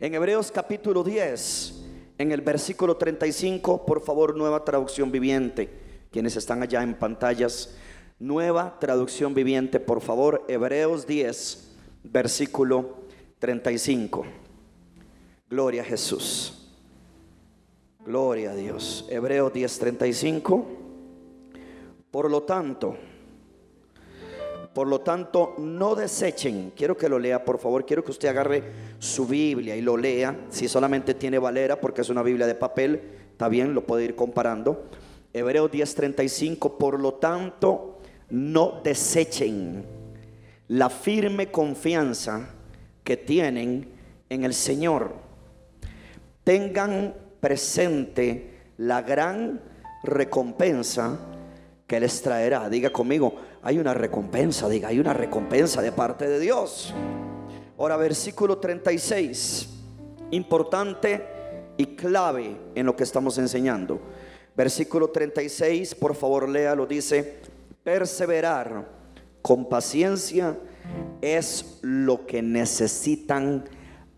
En Hebreos capítulo 10, en el versículo 35, por favor, nueva traducción viviente. Quienes están allá en pantallas, nueva traducción viviente, por favor, Hebreos 10, versículo 35. Gloria a Jesús. Gloria a Dios. Hebreos 10, 35. Por lo tanto, por lo tanto, no desechen. Quiero que lo lea, por favor. Quiero que usted agarre su Biblia y lo lea. Si solamente tiene Valera, porque es una Biblia de papel, está bien, lo puede ir comparando. Hebreos 10:35. Por lo tanto, no desechen la firme confianza que tienen en el Señor. Tengan presente la gran recompensa que les traerá. Diga conmigo, hay una recompensa, diga, hay una recompensa de parte de Dios. Ahora, versículo 36, importante y clave en lo que estamos enseñando. Versículo 36, por favor léalo, dice, perseverar con paciencia es lo que necesitan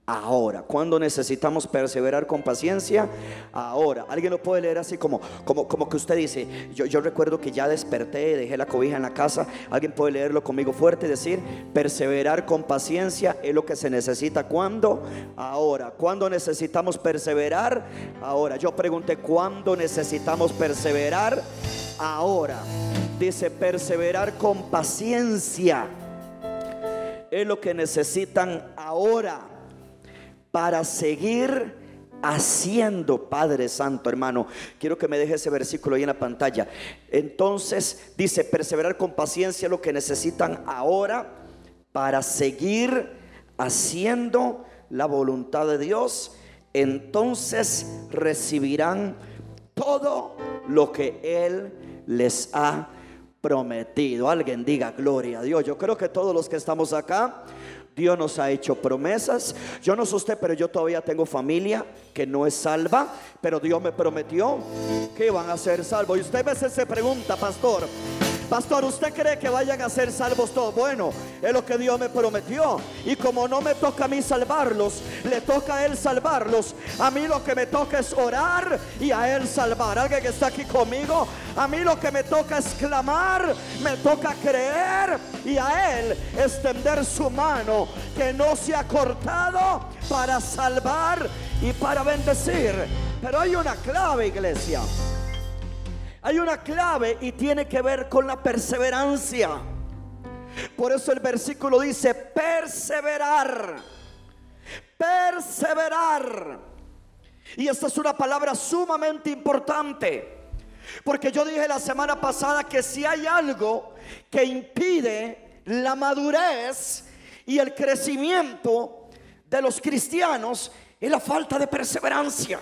ahora. Cuando necesitamos perseverar con paciencia? Ahora. Alguien lo puede leer así como, como, como que usted dice, yo, yo recuerdo que ya desperté, dejé la cobija en la casa. Alguien puede leerlo conmigo fuerte y decir, perseverar con paciencia es lo que se necesita. ¿Cuándo? Ahora. ¿Cuándo necesitamos perseverar? Ahora. Yo pregunté, ¿cuándo necesitamos perseverar? Ahora. Dice, perseverar con paciencia es lo que necesitan ahora para seguir haciendo, Padre Santo, hermano. Quiero que me deje ese versículo ahí en la pantalla. Entonces dice, perseverar con paciencia lo que necesitan ahora para seguir haciendo la voluntad de Dios. Entonces recibirán todo lo que Él les ha prometido. Alguien diga gloria a Dios. Yo creo que todos los que estamos acá Dios nos ha hecho promesas. Yo no sé usted, pero yo todavía tengo familia que no es salva, pero Dios me prometió que van a ser salvos. Y usted a veces se pregunta, pastor, Pastor, ¿usted cree que vayan a ser salvos todos? Bueno, es lo que Dios me prometió. Y como no me toca a mí salvarlos, le toca a Él salvarlos. A mí lo que me toca es orar y a Él salvar. Alguien que está aquí conmigo, a mí lo que me toca es clamar, me toca creer y a Él extender su mano que no se ha cortado para salvar y para bendecir. Pero hay una clave, iglesia. Hay una clave y tiene que ver con la perseverancia. Por eso el versículo dice, perseverar. Perseverar. Y esta es una palabra sumamente importante. Porque yo dije la semana pasada que si hay algo que impide la madurez y el crecimiento de los cristianos, es la falta de perseverancia.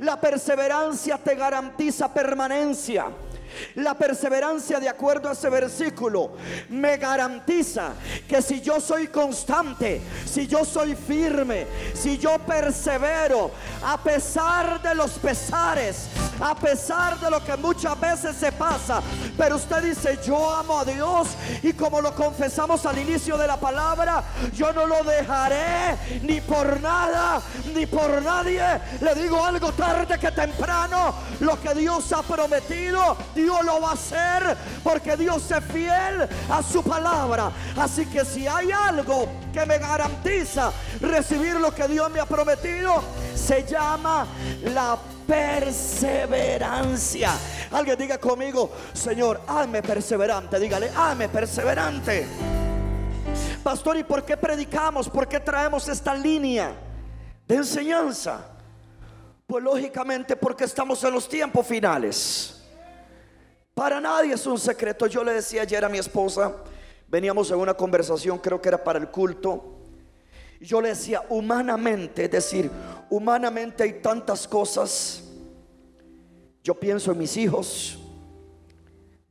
La perseverancia te garantiza permanencia. La perseverancia, de acuerdo a ese versículo, me garantiza que si yo soy constante, si yo soy firme, si yo persevero, a pesar de los pesares, a pesar de lo que muchas veces se pasa, pero usted dice, yo amo a Dios y como lo confesamos al inicio de la palabra, yo no lo dejaré ni por nada, ni por nadie. Le digo algo tarde que temprano, lo que Dios ha prometido, Dios lo va a hacer porque Dios es fiel a su palabra. Así que si hay algo que me garantiza recibir lo que Dios me ha prometido, se llama la perseverancia. Alguien diga conmigo, Señor, hazme perseverante. Dígale, hazme perseverante. Pastor, ¿y por qué predicamos? ¿Por qué traemos esta línea de enseñanza? Pues lógicamente porque estamos en los tiempos finales. Para nadie es un secreto. Yo le decía ayer a mi esposa, veníamos en una conversación, creo que era para el culto. Yo le decía, humanamente, es decir, humanamente hay tantas cosas. Yo pienso en mis hijos.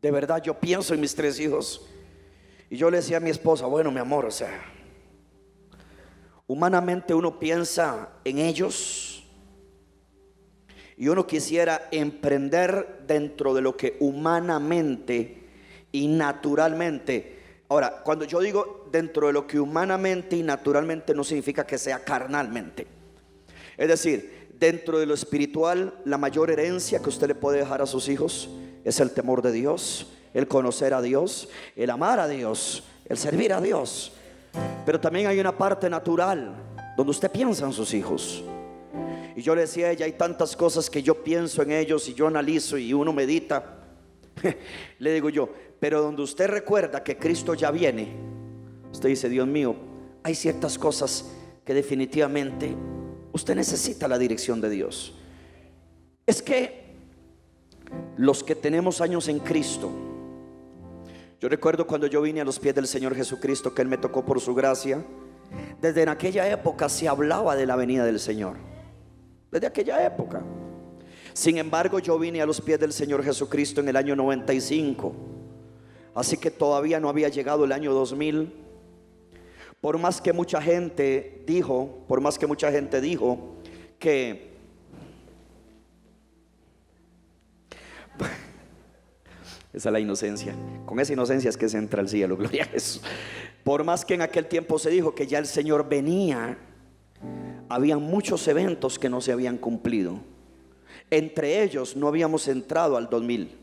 De verdad, yo pienso en mis tres hijos. Y yo le decía a mi esposa, bueno, mi amor, o sea, humanamente uno piensa en ellos y uno quisiera emprender dentro de lo que humanamente y naturalmente Ahora, cuando yo digo dentro de lo que humanamente y naturalmente no significa que sea carnalmente. Es decir, dentro de lo espiritual, la mayor herencia que usted le puede dejar a sus hijos es el temor de Dios, el conocer a Dios, el amar a Dios, el servir a Dios. Pero también hay una parte natural donde usted piensa en sus hijos. Y yo le decía a ella, hay tantas cosas que yo pienso en ellos y yo analizo y uno medita. le digo yo, pero donde usted recuerda que Cristo ya viene, usted dice, Dios mío, hay ciertas cosas que definitivamente usted necesita la dirección de Dios. Es que los que tenemos años en Cristo, yo recuerdo cuando yo vine a los pies del Señor Jesucristo, que Él me tocó por su gracia, desde en aquella época se hablaba de la venida del Señor. Desde aquella época. Sin embargo, yo vine a los pies del Señor Jesucristo en el año 95. Así que todavía no había llegado el año 2000. Por más que mucha gente dijo, por más que mucha gente dijo que esa es la inocencia. Con esa inocencia es que se entra al cielo, gloria a Jesús. Por más que en aquel tiempo se dijo que ya el Señor venía, había muchos eventos que no se habían cumplido. Entre ellos no habíamos entrado al 2000.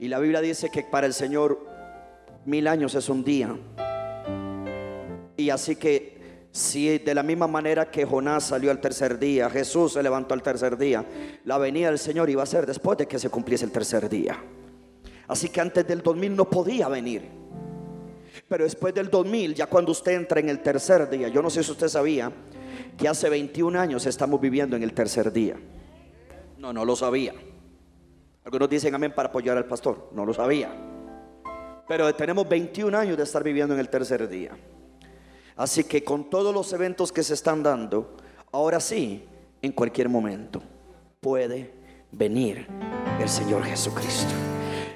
Y la Biblia dice que para el Señor mil años es un día. Y así que si de la misma manera que Jonás salió al tercer día, Jesús se levantó al tercer día, la venida del Señor iba a ser después de que se cumpliese el tercer día. Así que antes del 2000 no podía venir. Pero después del 2000, ya cuando usted entra en el tercer día, yo no sé si usted sabía que hace 21 años estamos viviendo en el tercer día. No, no lo sabía. Algunos dicen amén para apoyar al pastor. No lo sabía. Pero tenemos 21 años de estar viviendo en el tercer día. Así que con todos los eventos que se están dando, ahora sí, en cualquier momento puede venir el Señor Jesucristo.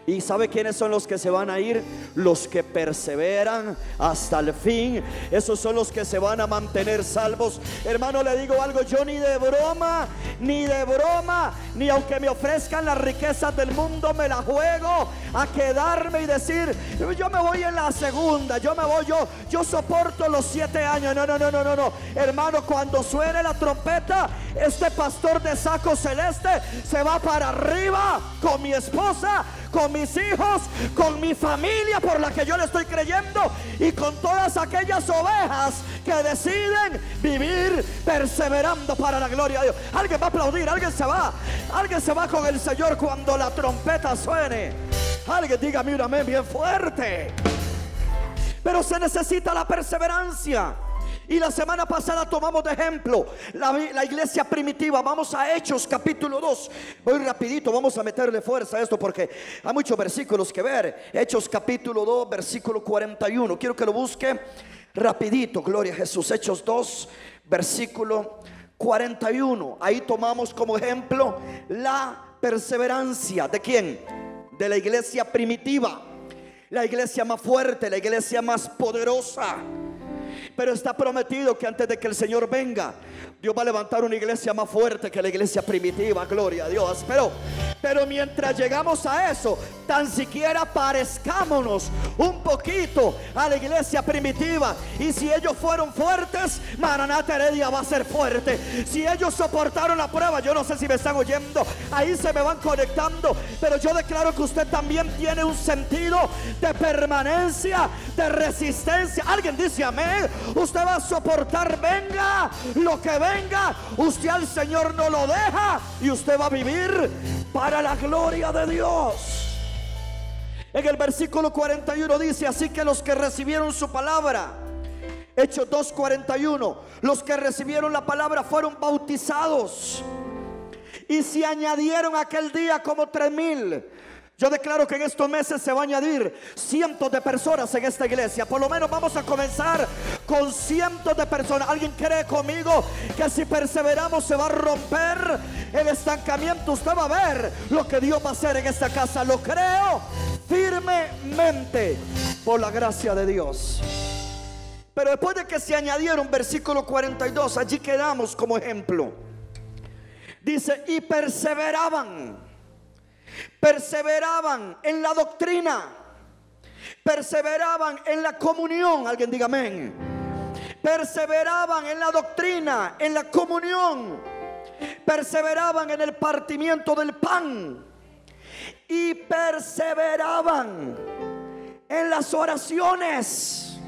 ¿Y sabe quiénes son los que se van a ir? Los que perseveran hasta el fin. Esos son los que se van a mantener salvos. Hermano, le digo algo, yo ni de broma, ni de broma, ni aunque me ofrezcan las riquezas del mundo, me la juego a quedarme y decir, yo me voy en la segunda, yo me voy, yo, yo soporto los siete años. No, no, no, no, no, no. Hermano, cuando suene la trompeta, este pastor de saco celeste se va para arriba con mi esposa con mis hijos, con mi familia por la que yo le estoy creyendo y con todas aquellas ovejas que deciden vivir perseverando para la gloria de Dios. Alguien va a aplaudir, alguien se va, alguien se va con el Señor cuando la trompeta suene. Alguien diga un amén bien fuerte. Pero se necesita la perseverancia. Y la semana pasada tomamos de ejemplo la, iglesia primitiva. Vamos a Hechos capítulo 2. Voy rapidito, vamos a meterle fuerza a esto porque hay muchos versículos que ver. Hechos capítulo 2, versículo 41. Quiero que lo busque rapidito, gloria a Jesús. Hechos 2, versículo 41. Ahí tomamos como ejemplo la perseverancia. ¿De quién? De la iglesia primitiva. La iglesia más fuerte, la iglesia más poderosa. Pero está prometido que antes de que el Señor venga, Dios va a levantar una iglesia más fuerte que la iglesia primitiva, gloria a Dios. Pero, pero mientras llegamos a eso, tan siquiera parezcámonos un poquito a la iglesia primitiva. Y si ellos fueron fuertes, Maranata Heredia va a ser fuerte. Si ellos soportaron la prueba, yo no sé si me están oyendo, ahí se me van conectando. Pero yo declaro que usted también tiene un sentido de permanencia, de resistencia. Alguien dice amén. Usted va a soportar, venga lo que venga usted al Señor no lo deja y usted va a vivir para la gloria de Dios. En el versículo 41 dice, así que los que recibieron su palabra, Hechos 2.41, los que recibieron la palabra fueron bautizados y se añadieron aquel día como tres mil. Yo declaro que en estos meses se va a añadir cientos de personas en esta iglesia. Por lo menos vamos a comenzar con cientos de personas. ¿Alguien cree conmigo que si perseveramos se va a romper el estancamiento? Usted va a ver lo que Dios va a hacer en esta casa. Lo creo firmemente por la gracia de Dios. Pero después de que se añadieron versículo 42, allí quedamos como ejemplo. Dice, y perseveraban perseveraban en la doctrina, perseveraban en la comunión, alguien diga amén, perseveraban en la doctrina, en la comunión, perseveraban en el partimiento del pan y perseveraban en las oraciones.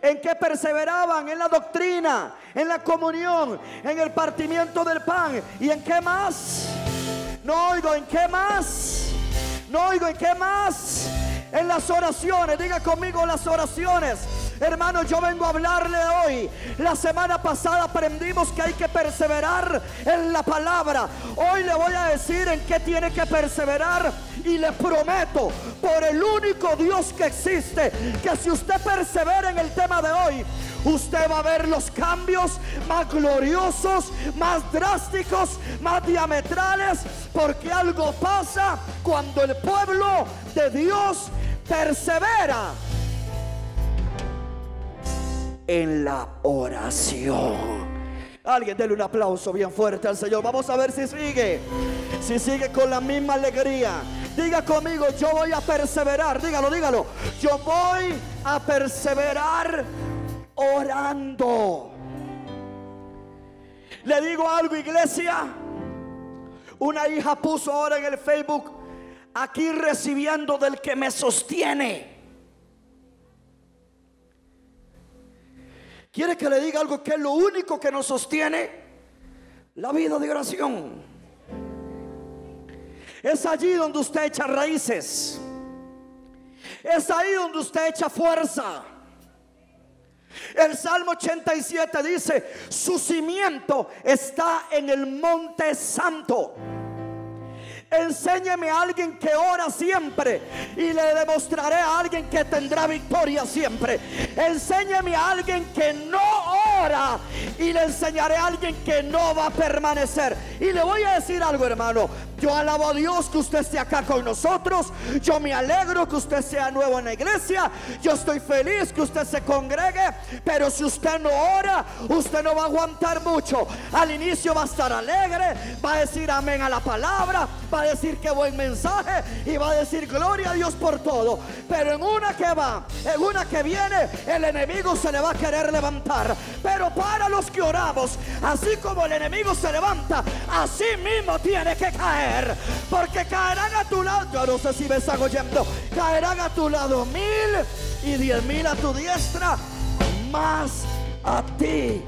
¿En que perseveraban? En la doctrina, en la comunión, en el partimiento del pan. ¿Y en qué más? No oigo, ¿en qué más? No oigo, ¿en qué más? En las oraciones, diga conmigo las oraciones. Hermano, yo vengo a hablarle hoy. La semana pasada aprendimos que hay que perseverar en la palabra. Hoy le voy a decir en qué tiene que perseverar. Y le prometo, por el único Dios que existe, que si usted persevera en el tema de hoy, usted va a ver los cambios más gloriosos, más drásticos, más diametrales, porque algo pasa cuando el pueblo de Dios persevera en la oración. Alguien déle un aplauso bien fuerte al Señor. Vamos a ver si sigue. Si sigue con la misma alegría. Diga conmigo, yo voy a perseverar. Dígalo, dígalo. Yo voy a perseverar orando. Le digo algo, iglesia. Una hija puso ahora en el Facebook, aquí recibiendo del que me sostiene. ¿Quiere que le diga algo que es lo único que nos sostiene? La vida de oración. Es allí donde usted echa raíces. Es ahí donde usted echa fuerza. El Salmo 87 dice, su cimiento está en el monte santo. Enséñeme a alguien que ora siempre y le demostraré a alguien que tendrá victoria siempre. Enséñeme a alguien que no ora y le enseñaré a alguien que no va a permanecer. Y le voy a decir algo, hermano. Yo alabo a Dios que usted esté acá con nosotros. Yo me alegro que usted sea nuevo en la iglesia. Yo estoy feliz que usted se congregue. Pero si usted no ora, usted no va a aguantar mucho. Al inicio va a estar alegre, va a decir amén a la palabra, va a decir que buen mensaje y va a decir gloria a Dios por todo. Pero en una que va, en una que viene, el enemigo se le va a querer levantar. Pero para los que oramos, así como el enemigo se levanta, así mismo tiene que caer. Porque caerán a tu lado. Yo no sé si me están oyendo. Caerán a tu lado mil y diez mil a tu diestra. Más a ti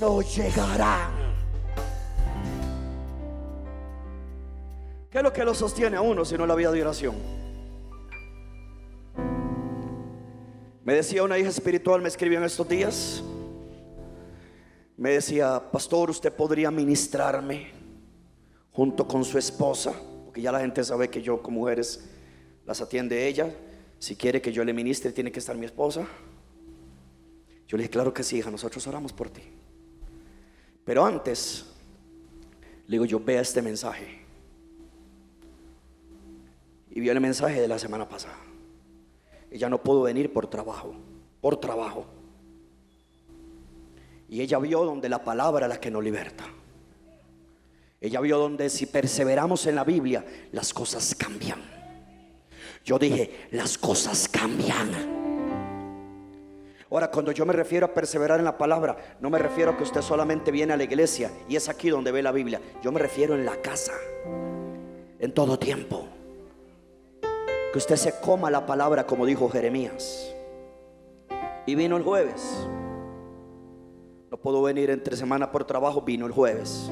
no llegarán. ¿Qué es lo que lo sostiene a uno si no la vida de oración? Me decía una hija espiritual, me escribió en estos días. Me decía, pastor, usted podría ministrarme junto con su esposa, porque ya la gente sabe que yo como mujeres las atiende ella. Si quiere que yo le ministre, tiene que estar mi esposa. Yo le dije, claro que sí, hija, nosotros oramos por ti. Pero antes, le digo, yo vea este mensaje. Y vio el mensaje de la semana pasada. Ella no pudo venir por trabajo, por trabajo. Y ella vio donde la palabra es la que nos liberta. Ella vio donde si perseveramos en la Biblia, las cosas cambian. Yo dije, las cosas cambian. Ahora, cuando yo me refiero a perseverar en la palabra, no me refiero a que usted solamente viene a la iglesia y es aquí donde ve la Biblia. Yo me refiero en la casa, en todo tiempo. Que usted se coma la palabra como dijo Jeremías. Y vino el jueves. No puedo venir entre semana por trabajo, vino el jueves.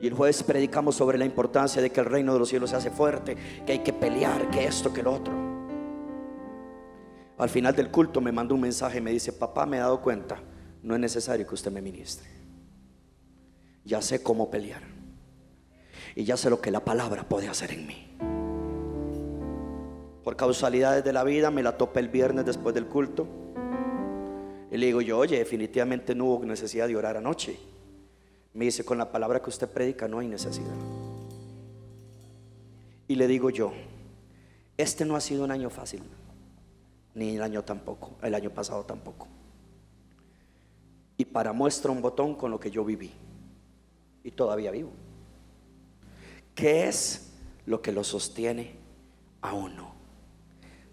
Y el jueves predicamos sobre la importancia de que el reino de los cielos se hace fuerte, que hay que pelear, que esto, que lo otro. Al final del culto me mandó un mensaje y me dice, papá, me he dado cuenta, no es necesario que usted me ministre. Ya sé cómo pelear. Y ya sé lo que la palabra puede hacer en mí. Por causalidades de la vida me la topé el viernes después del culto. Y le digo yo, oye, definitivamente no hubo necesidad de orar anoche. Me dice, con la palabra que usted predica no hay necesidad. Y le digo yo, este no ha sido un año fácil, ni el año tampoco, el año pasado tampoco. Y para muestra un botón con lo que yo viví. Y todavía vivo. ¿Qué es lo que lo sostiene a uno?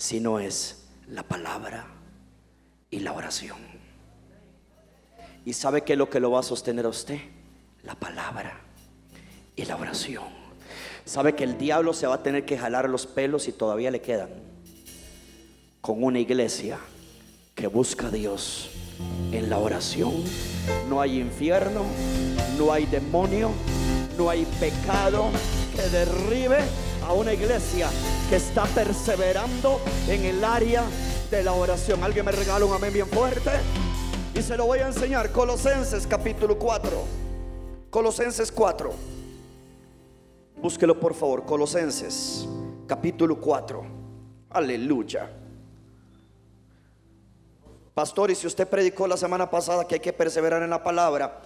Sino es la palabra y la oración. ¿Y sabe qué es lo que lo va a sostener a usted? La palabra y la oración. ¿Sabe que el diablo se va a tener que jalar los pelos y todavía le quedan? Con una iglesia que busca a Dios en la oración. No hay infierno, no hay demonio, no hay pecado que derribe a una iglesia que está perseverando en el área de la oración. Alguien me regala un amén bien fuerte y se lo voy a enseñar. Colosenses capítulo 4. Colosenses 4. Búsquelo por favor. Colosenses capítulo 4. Aleluya. Pastor, y si usted predicó la semana pasada que hay que perseverar en la palabra,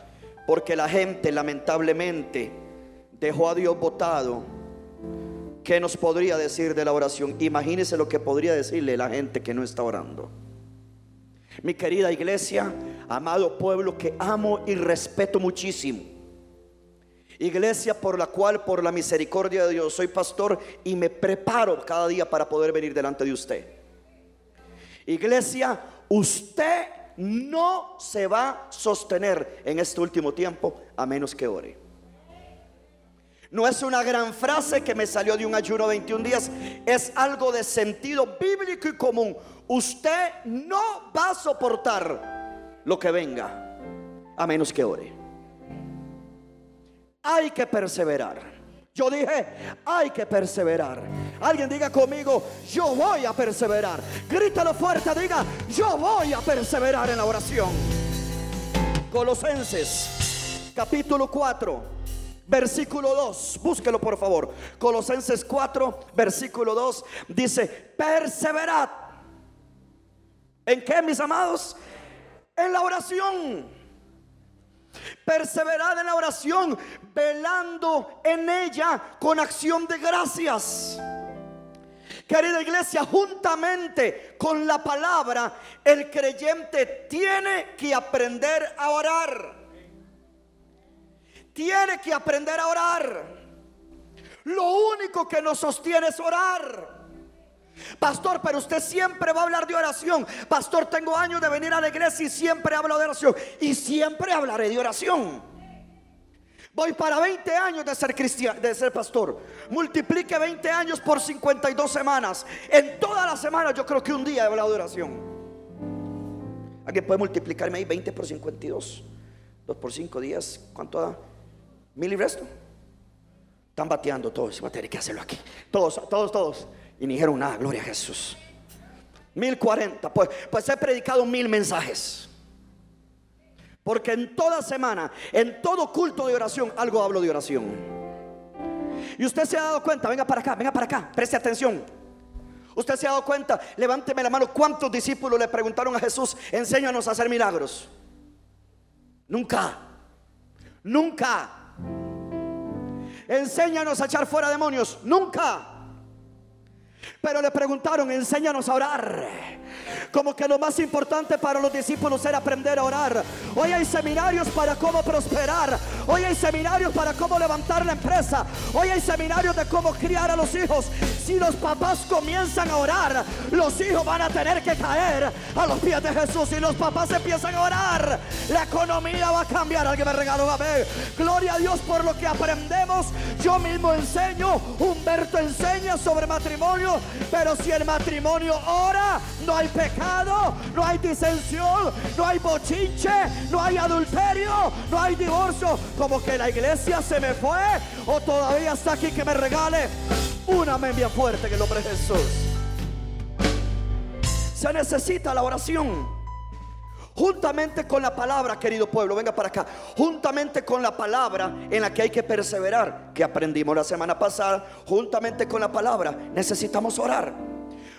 porque la gente lamentablemente dejó a Dios votado, ¿qué nos podría decir de la oración? Imagínese lo que podría decirle la gente que no está orando. Mi querida iglesia, amado pueblo que amo y respeto muchísimo. Iglesia por la cual, por la misericordia de Dios, soy pastor y me preparo cada día para poder venir delante de usted. Iglesia, usted no se va a sostener en este último tiempo a menos que ore. No es una gran frase que me salió de un ayuno 21 días, es algo de sentido bíblico y común. Usted no va a soportar lo que venga a menos que ore. Hay que perseverar. Yo dije, hay que perseverar. Alguien diga conmigo, yo voy a perseverar. Grítalo fuerte, diga, yo voy a perseverar en la oración. Colosenses, capítulo 4, versículo 2. Búsquelo por favor. Colosenses 4, versículo 2. Dice, perseverad. ¿En qué, mis amados? En la oración. Perseverad en la oración, velando en ella con acción de gracias. Querida iglesia, juntamente con la palabra, el creyente tiene que aprender a orar. Tiene que aprender a orar. Lo único que nos sostiene es orar. Pastor, pero usted siempre va a hablar de oración. Pastor, tengo años de venir a la iglesia y siempre hablo de oración. Y siempre hablaré de oración. Voy para 20 años de ser cristiano, de ser pastor. Multiplique 20 años por 52 semanas. En todas las semanas yo creo que un día he hablado de oración. ¿Alguien puede multiplicarme ahí 20 por 52? 2 por 5 días. ¿Cuánto da? ¿Mil y resto? Están bateando todos. Va a tener que hacerlo aquí. Todos, todos, todos. Y ni dijeron nada, gloria a Jesús. Mil cuarenta. Pues, pues he predicado mil mensajes. Porque en toda semana, en todo culto de oración, algo hablo de oración. Y usted se ha dado cuenta, venga para acá, venga para acá, preste atención. Usted se ha dado cuenta, levánteme la mano, ¿cuántos discípulos le preguntaron a Jesús, enséñanos a hacer milagros? Nunca, nunca. Enséñanos a echar fuera demonios, nunca. Pero le preguntaron, enséñanos a orar. Como que lo más importante para los discípulos era aprender a orar. Hoy hay seminarios para cómo prosperar. Hoy hay seminarios para cómo levantar la empresa. Hoy hay seminarios de cómo criar a los hijos. Si los papás comienzan a orar, los hijos van a tener que caer a los pies de Jesús. Si los papás empiezan a orar, la economía va a cambiar. Alguien me regaló a ver. Gloria a Dios por lo que aprendemos. Yo mismo enseño. Humberto enseña sobre matrimonio. Pero si el matrimonio ora, no hay pecado, no hay disensión, no hay bochinche, no hay adulterio, no hay divorcio. Como que la iglesia se me fue o todavía está aquí que me regale una membia fuerte en el nombre de Jesús. Se necesita la oración. Juntamente con la palabra, querido pueblo, venga para acá. Juntamente con la palabra en la que hay que perseverar, que aprendimos la semana pasada, juntamente con la palabra, necesitamos orar.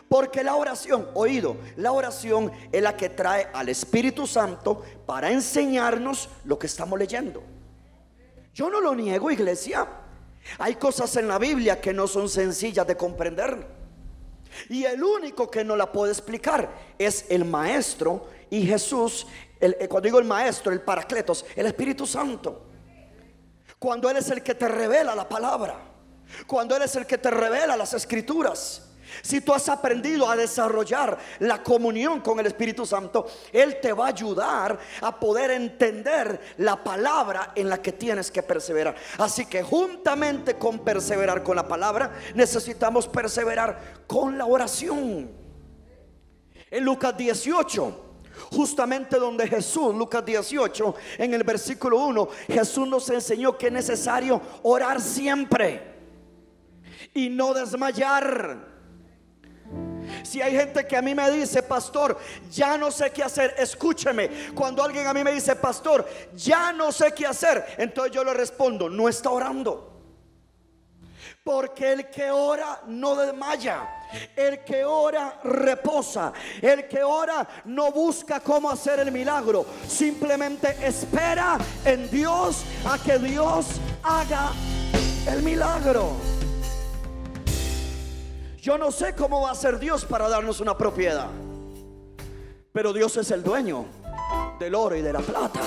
Porque la oración, oído, la oración es la que trae al Espíritu Santo para enseñarnos lo que estamos leyendo. Yo no lo niego, iglesia. Hay cosas en la Biblia que no son sencillas de comprender. Y el único que no la puede explicar es el maestro y Jesús, eh, cuando digo el maestro, el paracletos, el Espíritu Santo. Cuando Él es el que te revela la palabra. Cuando Él es el que te revela las escrituras. Si tú has aprendido a desarrollar la comunión con el Espíritu Santo, Él te va a ayudar a poder entender la palabra en la que tienes que perseverar. Así que juntamente con perseverar con la palabra, necesitamos perseverar con la oración. En Lucas 18. Justamente donde Jesús, Lucas 18, en el versículo 1, Jesús nos enseñó que es necesario orar siempre y no desmayar. Si hay gente que a mí me dice, pastor, ya no sé qué hacer, escúcheme. Cuando alguien a mí me dice, pastor, ya no sé qué hacer, entonces yo le respondo, no está orando. Porque el que ora no desmaya. El que ora reposa. El que ora no busca cómo hacer el milagro. Simplemente espera en Dios a que Dios haga el milagro. Yo no sé cómo va a ser Dios para darnos una propiedad. Pero Dios es el dueño del oro y de la plata.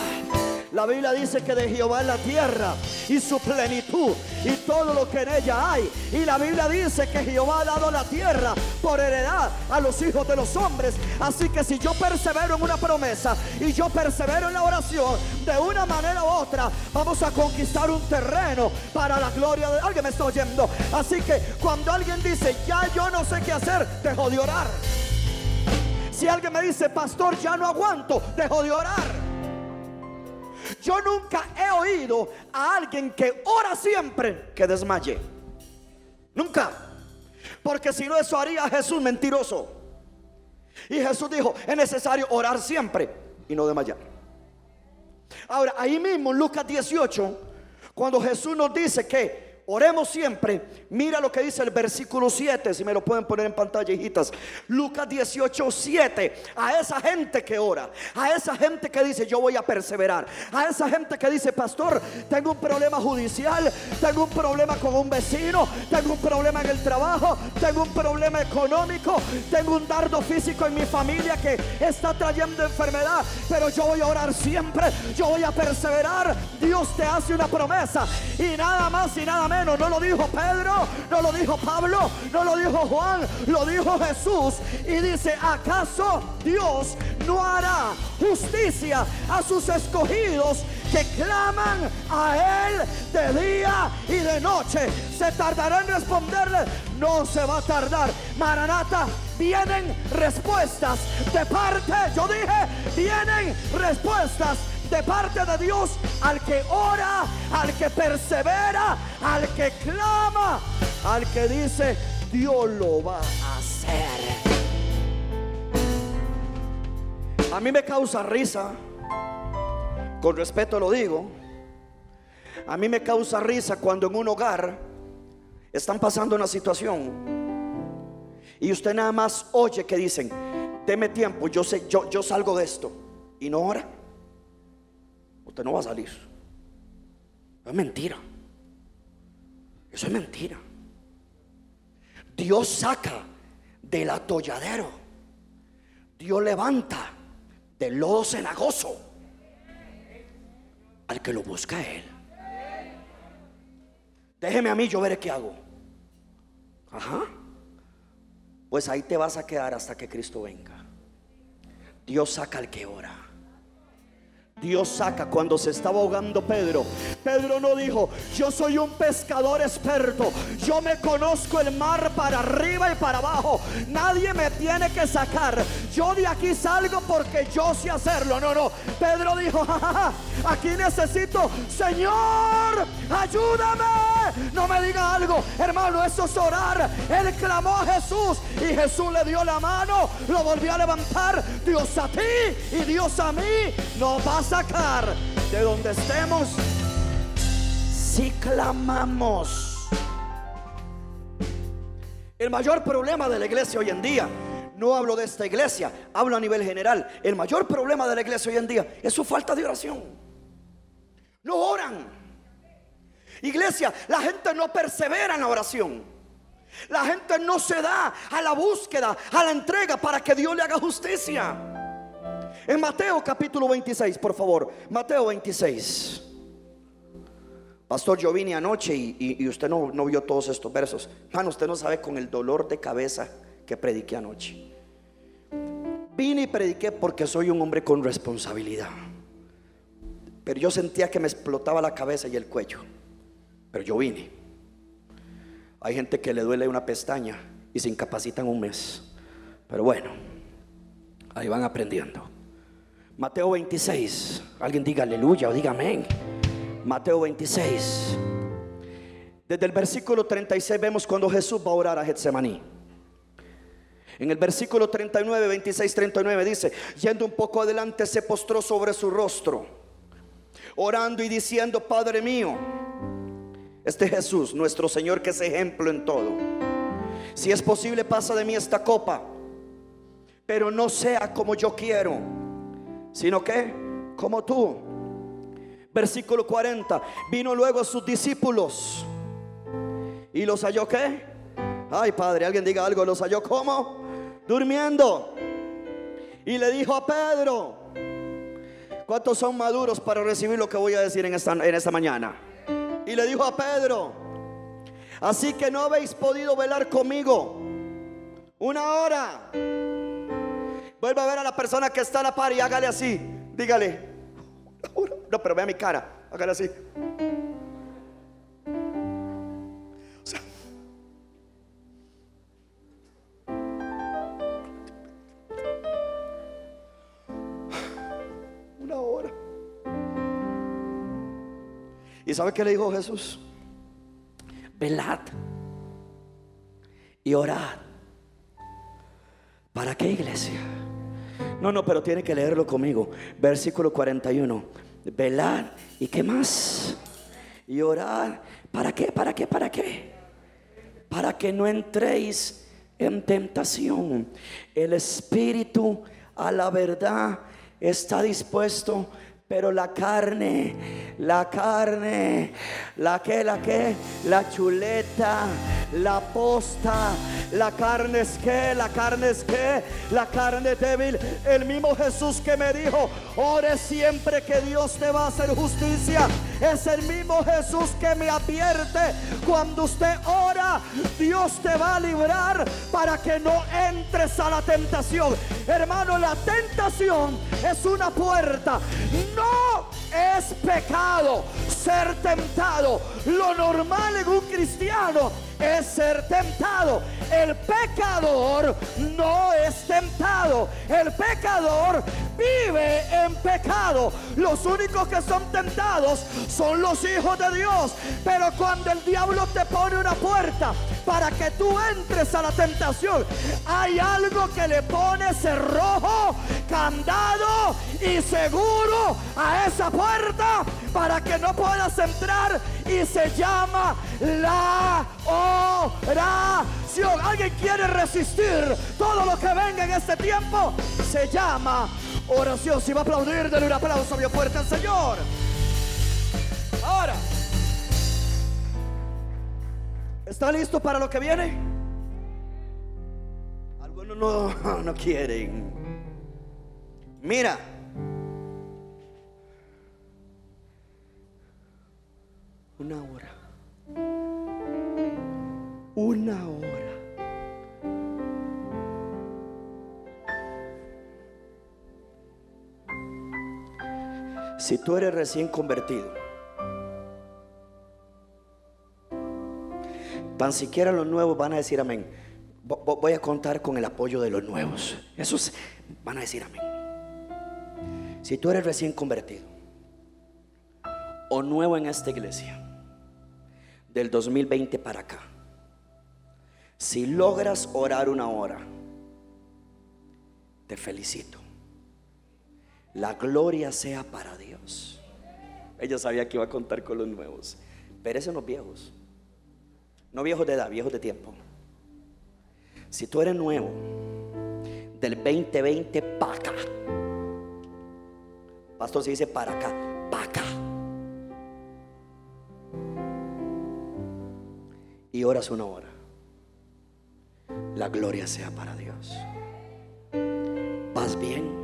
La Biblia dice que de Jehová es la tierra y su plenitud y todo lo que en ella hay. Y la Biblia dice que Jehová ha dado la tierra por heredad a los hijos de los hombres. Así que si yo persevero en una promesa y yo persevero en la oración, de una manera u otra vamos a conquistar un terreno para la gloria de alguien me está oyendo. Así que cuando alguien dice, ya yo no sé qué hacer, dejo de orar. Si alguien me dice, pastor, ya no aguanto, dejo de orar. Yo nunca he oído a alguien que ora siempre que desmaye. Nunca. Porque si no, eso haría a Jesús mentiroso. Y Jesús dijo, es necesario orar siempre y no desmayar. Ahora, ahí mismo en Lucas 18, cuando Jesús nos dice que Oremos siempre. Mira lo que dice el versículo 7, si me lo pueden poner en pantalla, hijitas. Lucas 18, 7. A esa gente que ora, a esa gente que dice, yo voy a perseverar. A esa gente que dice, pastor, tengo un problema judicial, tengo un problema con un vecino, tengo un problema en el trabajo, tengo un problema económico, tengo un dardo físico en mi familia que está trayendo enfermedad, pero yo voy a orar siempre, yo voy a perseverar. Dios te hace una promesa y nada más y nada menos no lo dijo Pedro, no lo dijo Pablo, no lo dijo Juan, lo dijo Jesús. Y dice, ¿acaso Dios no hará justicia a sus escogidos que claman a Él de día y de noche? ¿Se tardará en responderle? No se va a tardar. Maranata, vienen respuestas de parte, yo dije, vienen respuestas de parte de Dios al que ora, al que persevera, al que clama, al que dice, Dios lo va a hacer. A mí me causa risa, con respeto lo digo, a mí me causa risa cuando en un hogar están pasando una situación y usted nada más oye que dicen, deme tiempo, yo sé, yo, yo salgo de esto y no ora usted no va a salir. Es mentira. Eso es mentira. Dios saca del atolladero. Dios levanta del lodo cenagoso al que lo busca Él. Déjeme a mí, yo veré qué hago. Ajá. Pues ahí te vas a quedar hasta que Cristo venga. Dios saca al que ora. Dios saca cuando se estaba ahogando Pedro. Pedro no dijo, yo soy un pescador experto, yo me conozco el mar para arriba y para abajo, nadie me tiene que sacar, yo de aquí salgo porque yo sé hacerlo. No, no, Pedro dijo, aquí necesito, Señor, ayúdame. No me diga algo, hermano, eso es orar. Él clamó a Jesús y Jesús le dio la mano, lo volvió a levantar. Dios a ti y Dios a mí nos va a sacar de donde estemos si clamamos. El mayor problema de la iglesia hoy en día no hablo de esta iglesia, hablo a nivel general. El mayor problema de la iglesia hoy en día es su falta de oración. No oran. Iglesia, la gente no persevera en la oración. La gente no se da a la búsqueda, a la entrega para que Dios le haga justicia. En Mateo capítulo 26, por favor. Mateo 26. Pastor, yo vine anoche y, usted no, no vio todos estos versos. Hermano, usted no sabe con el dolor de cabeza que prediqué anoche. Vine y prediqué porque soy un hombre con responsabilidad. Pero yo sentía que me explotaba la cabeza y el cuello. Pero yo vine. Hay gente que le duele una pestaña y se incapacitan un mes. Pero bueno, ahí van aprendiendo. Mateo 26. Alguien diga aleluya o diga amén. Mateo 26. Desde el versículo 36 vemos cuando Jesús va a orar a Getsemaní. En el versículo 39, 26, 39 dice, yendo un poco adelante se postró sobre su rostro, orando y diciendo, Padre mío, este Jesús, nuestro Señor que es ejemplo en todo, si es posible pasa de mí esta copa, pero no sea como yo quiero, sino que como tú. Versículo 40, vino luego a sus discípulos y los halló qué? Ay, Padre, alguien diga algo, los halló como durmiendo. Y le dijo a Pedro, ¿cuántos son maduros para recibir lo que voy a decir en esta, en esta mañana? Y le dijo a Pedro, así que no habéis podido velar conmigo una hora. Vuelve a ver a la persona que está a la par y hágale así. Dígale, no, pero vea mi cara, hágale así. ¿Y sabe qué le dijo Jesús? Velad y orad. ¿Para qué iglesia? No, no, pero tiene que leerlo conmigo. Versículo 41. Velad y qué más? Y orad. ¿Para qué? ¿Para qué? ¿Para qué? Para que no entréis en tentación. El espíritu a la verdad está dispuesto pero la carne, la carne, la que, la que, la chuleta, la posta, la carne es que, la carne es que, la carne débil. El mismo Jesús que me dijo, ore siempre que Dios te va a hacer justicia. Es el mismo Jesús que me advierte, cuando usted ora, Dios te va a librar para que no entres a la tentación. Hermano, la tentación es una puerta. No es pecado ser tentado. Lo normal en un cristiano es ser tentado. El pecador no es tentado. El pecador vive en pecado. Los únicos que son tentados son los hijos de Dios. Pero cuando el diablo te pone una puerta para que tú entres a la tentación, hay algo que le pone cerrojo, candado y seguro a esa puerta para que no puedas entrar y se llama la oración. ¿Alguien quiere resistir todo lo que venga en este tiempo? Se llama oración. Si va a aplaudir, denle un aplauso bien fuerte al Señor. Ahora, ¿está listo para lo que viene? Algunos no, no quieren. Mira. Una hora. Una hora. Si tú eres recién convertido, tan siquiera los nuevos van a decir amén. Voy a contar con el apoyo de los nuevos. Esos van a decir amén. Si tú eres recién convertido o nuevo en esta iglesia, del 2020 para acá, si logras orar una hora, te felicito. La gloria sea para Dios. Ella sabía que iba a contar con los nuevos. Pero esos los viejos. No viejos de edad, viejos de tiempo. Si tú eres nuevo, del 2020 para acá. Pastor se dice para acá, para acá. Y oras una hora. La gloria sea para Dios. Vas bien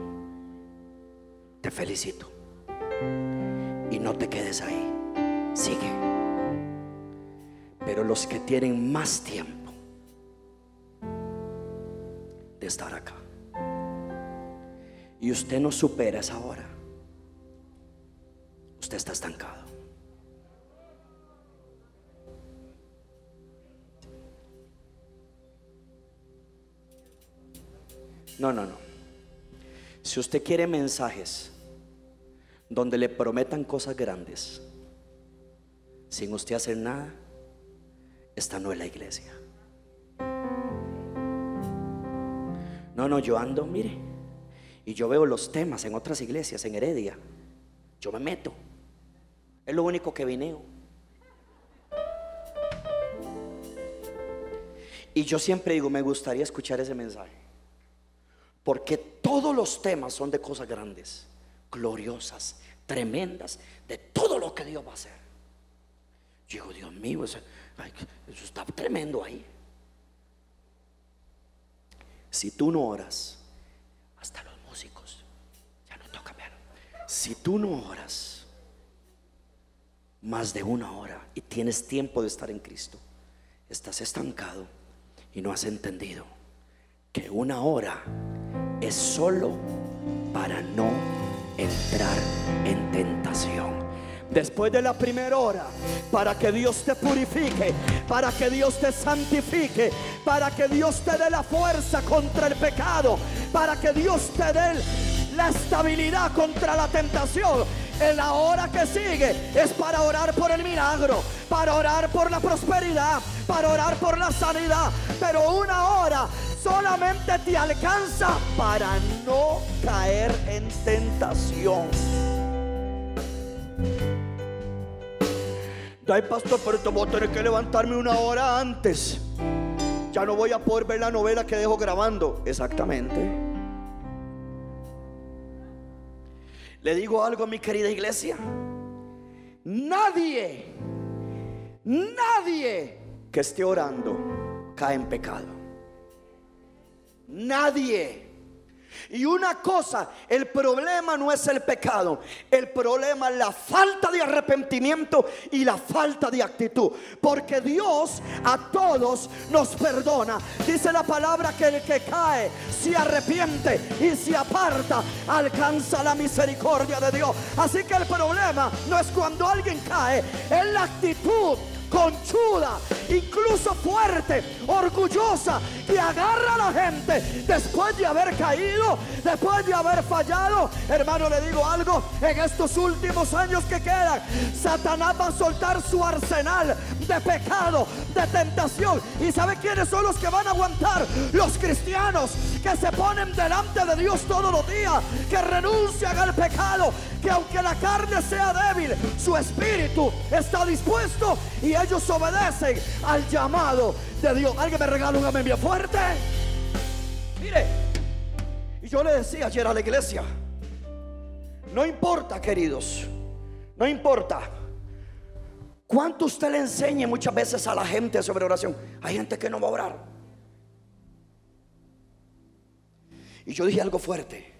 te felicito. Y no te quedes ahí. sigue. Pero los que tienen más tiempo de estar acá y usted no supera esa hora, usted está estancado. No, no, no. Si usted quiere mensajes donde le prometan cosas grandes, sin usted hacer nada, esta no es la iglesia. No, no, yo ando, mire, y yo veo los temas en otras iglesias, en Heredia. Yo me meto. Es lo único que vineo. Y yo siempre digo, me gustaría escuchar ese mensaje. Porque todos los temas son de cosas grandes, gloriosas, tremendas, de todo lo que Dios va a hacer. Yo digo, Dios mío, eso, está tremendo ahí. Si tú no oras, hasta los músicos, ya no toca ver. Si tú no oras más de una hora y tienes tiempo de estar en Cristo, estás estancado y no has entendido que una hora es solo para no entrar en tentación. Después de la primera hora, para que Dios te purifique, para que Dios te santifique, para que Dios te dé la fuerza contra el pecado, para que Dios te dé la estabilidad contra la tentación. En la hora que sigue es para orar por el milagro, para orar por la prosperidad, para orar por la sanidad. Pero una hora solamente te alcanza para no caer en tentación. Ay, pastor, pero te voy a tener que levantarme una hora antes. Ya no voy a poder ver la novela que dejo grabando. Exactamente. Le digo algo a mi querida iglesia. Nadie, nadie que esté orando cae en pecado. Nadie. Y una cosa, el problema no es el pecado, el problema es la falta de arrepentimiento y la falta de actitud. Porque Dios a todos nos perdona. Dice la palabra que el que cae, se arrepiente y se aparta, alcanza la misericordia de Dios. Así que el problema no es cuando alguien cae, es la actitud conchuda, incluso fuerte, orgullosa, que agarra a la gente después de haber caído, después de haber fallado. Hermano, le digo algo, en estos últimos años que quedan, Satanás va a soltar su arsenal de pecado, de tentación. ¿Y sabe quiénes son los que van a aguantar? Los cristianos que se ponen delante de Dios todos los días, que renuncian al pecado, que aunque la carne sea débil, su espíritu está dispuesto y ellos obedecen al llamado de Dios. ¿Alguien me regala un amén bien fuerte? Mire, y yo le decía ayer a la iglesia, no importa, queridos, no importa cuánto usted le enseñe muchas veces a la gente sobre oración. Hay gente que no va a orar. Y yo dije algo fuerte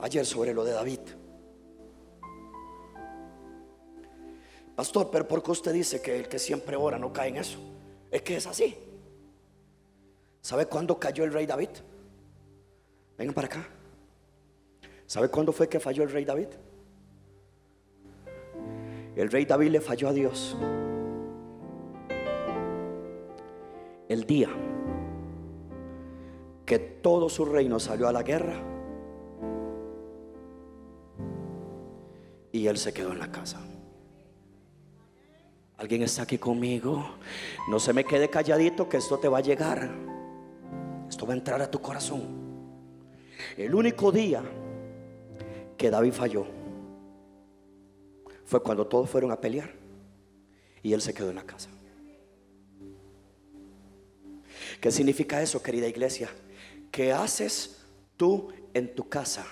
ayer sobre lo de David. Pastor, pero ¿por qué usted dice que el que siempre ora no cae en eso? Es que es así. ¿Sabe cuándo cayó el rey David? Vengan para acá. ¿Sabe cuándo fue que falló el rey David? El rey David le falló a Dios. El día que todo su reino salió a la guerra y él se quedó en la casa. ¿Alguien está aquí conmigo? No se me quede calladito que esto te va a llegar. Esto va a entrar a tu corazón. El único día que David falló fue cuando todos fueron a pelear y él se quedó en la casa. ¿Qué significa eso, querida iglesia? ¿Qué haces tú en tu casa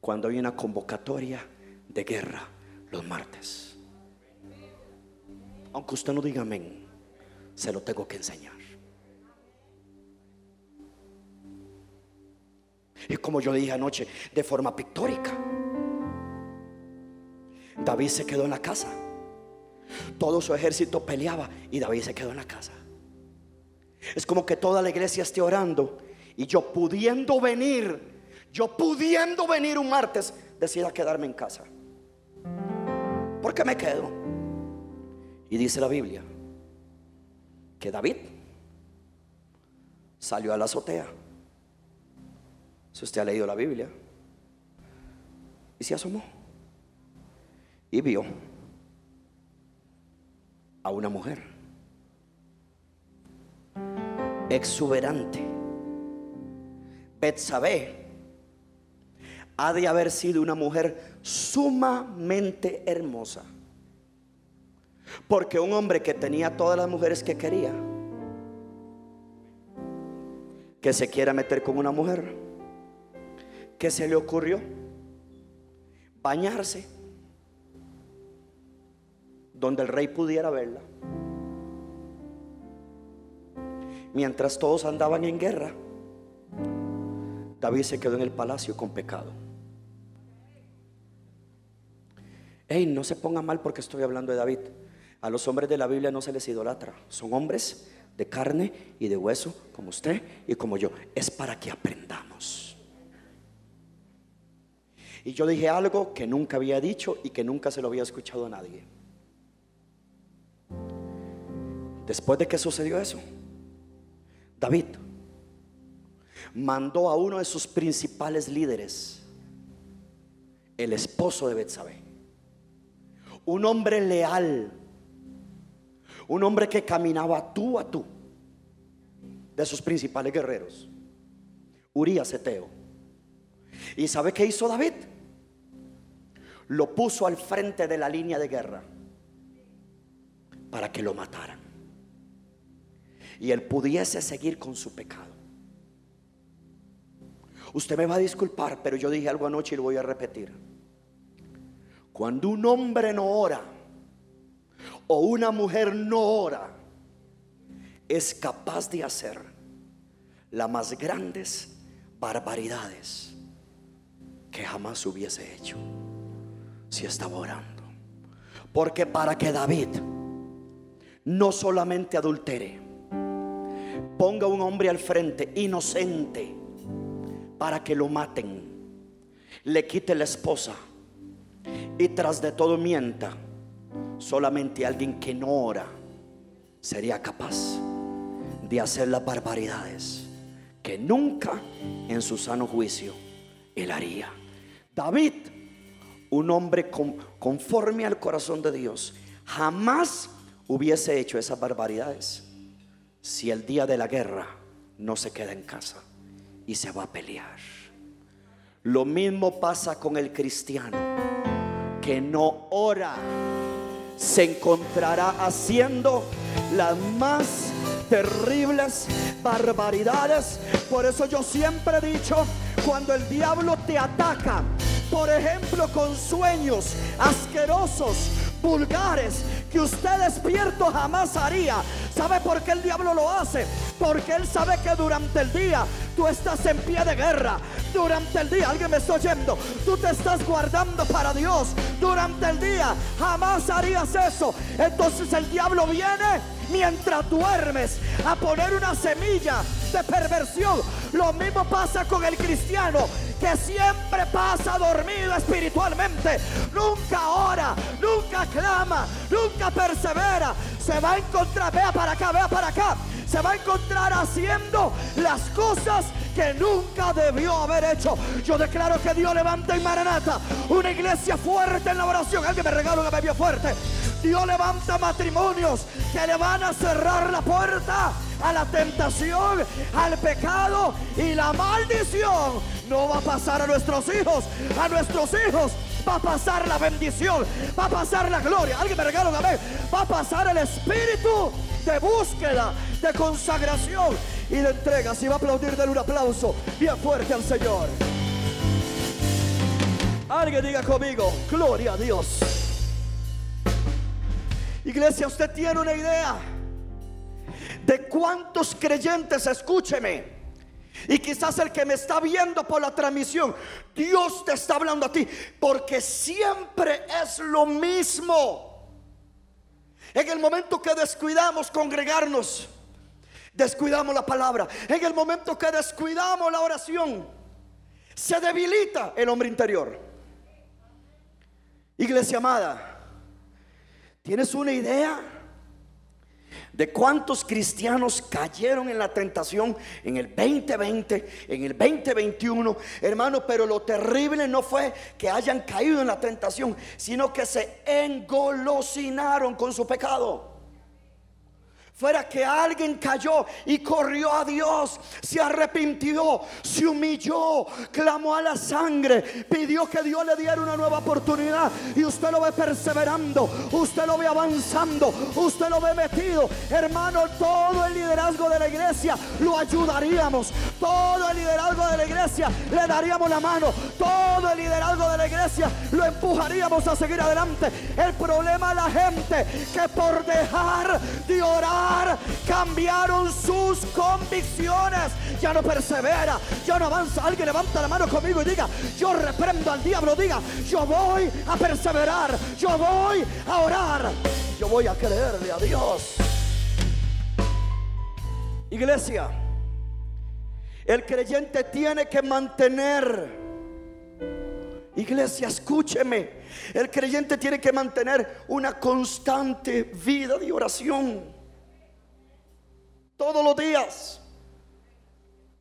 cuando hay una convocatoria de guerra los martes? Aunque usted no diga amén, se lo tengo que enseñar. Y como yo dije anoche, de forma pictórica. David se quedó en la casa todo su ejército peleaba y David se quedó en la casa. Es como que toda la iglesia esté orando y yo pudiendo venir, yo pudiendo venir un martes, decida quedarme en casa. ¿Por qué me quedo? Y dice la Biblia que David salió a la azotea. Si usted ha leído la Biblia, y se asomó y vio a una mujer exuberante. Betsabé ha de haber sido una mujer sumamente hermosa. Porque un hombre que tenía todas las mujeres que quería, que se quiera meter con una mujer, ¿qué se le ocurrió? Bañarse donde el rey pudiera verla. Mientras todos andaban en guerra, David se quedó en el palacio con pecado. Hey, no se ponga mal porque estoy hablando de David. A los hombres de la Biblia no se les idolatra. Son hombres de carne y de hueso, como usted y como yo. Es para que aprendamos. Y yo dije algo que nunca había dicho y que nunca se lo había escuchado a nadie. Después de que sucedió eso, David mandó a uno de sus principales líderes, el esposo de Betsabé, un hombre leal, un hombre que caminaba tú a tú, de sus principales guerreros, Urias Eteo. ¿Y sabe qué hizo David? Lo puso al frente de la línea de guerra para que lo mataran y él pudiese seguir con su pecado. Usted me va a disculpar, pero yo dije algo anoche y lo voy a repetir. Cuando un hombre no ora o una mujer no ora, es capaz de hacer las más grandes barbaridades que jamás hubiese hecho si estaba orando. Porque para que David no solamente adultere, ponga un hombre al frente, inocente, para que lo maten, le quite la esposa y tras de todo mienta, solamente alguien que no ora sería capaz de hacer las barbaridades que nunca en su sano juicio él haría. David, un hombre conforme al corazón de Dios, jamás hubiese hecho esas barbaridades si el día de la guerra no se queda en casa y se va a pelear. Lo mismo pasa con el cristiano que no ora. Se encontrará haciendo las más terribles barbaridades. Por eso yo siempre he dicho, cuando el diablo te ataca, por ejemplo, con sueños asquerosos, vulgares, que usted despierto jamás haría. ¿Sabe por qué el diablo lo hace? Porque él sabe que durante el día tú estás en pie de guerra. Durante el día, alguien me está oyendo, tú te estás guardando para Dios. Durante el día jamás harías eso. Entonces el diablo viene mientras duermes a poner una semilla de perversión. Lo mismo pasa con el cristiano que siempre pasa dormido espiritualmente. Nunca ora, nunca clama, nunca persevera. Se va a encontrar, vea para acá, vea para acá. Se va a encontrar haciendo las cosas que nunca debió haber hecho. Yo declaro que Dios levanta en Maranata una iglesia fuerte en la oración. Alguien me regala una bebida fuerte. Dios levanta matrimonios que le van a cerrar la puerta a la tentación, al pecado y la maldición. No va a pasar a nuestros hijos, a nuestros hijos va a pasar la bendición, va a pasar la gloria. Alguien me regala una vez, va a pasar el espíritu de búsqueda, de consagración y de entrega. Si va a aplaudir, denle un aplauso bien fuerte al Señor. Alguien diga conmigo, gloria a Dios. Iglesia, usted tiene una idea de cuántos creyentes, escúcheme. Y quizás el que me está viendo por la transmisión, Dios te está hablando a ti, porque siempre es lo mismo. En el momento que descuidamos congregarnos, descuidamos la palabra. En el momento que descuidamos la oración, se debilita el hombre interior. Iglesia amada, ¿tienes una idea? de cuántos cristianos cayeron en la tentación en el 2020, en el 2021, hermano, pero lo terrible no fue que hayan caído en la tentación, sino que se engolosinaron con su pecado fuera que alguien cayó y corrió a Dios, se arrepintió, se humilló, clamó a la sangre, pidió que Dios le diera una nueva oportunidad y usted lo ve perseverando, usted lo ve avanzando, usted lo ve metido. Hermano, todo el liderazgo de la iglesia lo ayudaríamos, todo el liderazgo de la iglesia le daríamos la mano, todo el liderazgo de la iglesia lo empujaríamos a seguir adelante. El problema es la gente que por dejar de orar, cambiaron sus convicciones. Ya no persevera, ya no avanza. Alguien levanta la mano conmigo y diga, yo reprendo al diablo, diga, yo voy a perseverar, yo voy a orar, yo voy a creerle a Dios. Iglesia, el creyente tiene que mantener Iglesia, escúcheme. El creyente tiene que mantener una constante vida de oración. Todos los días.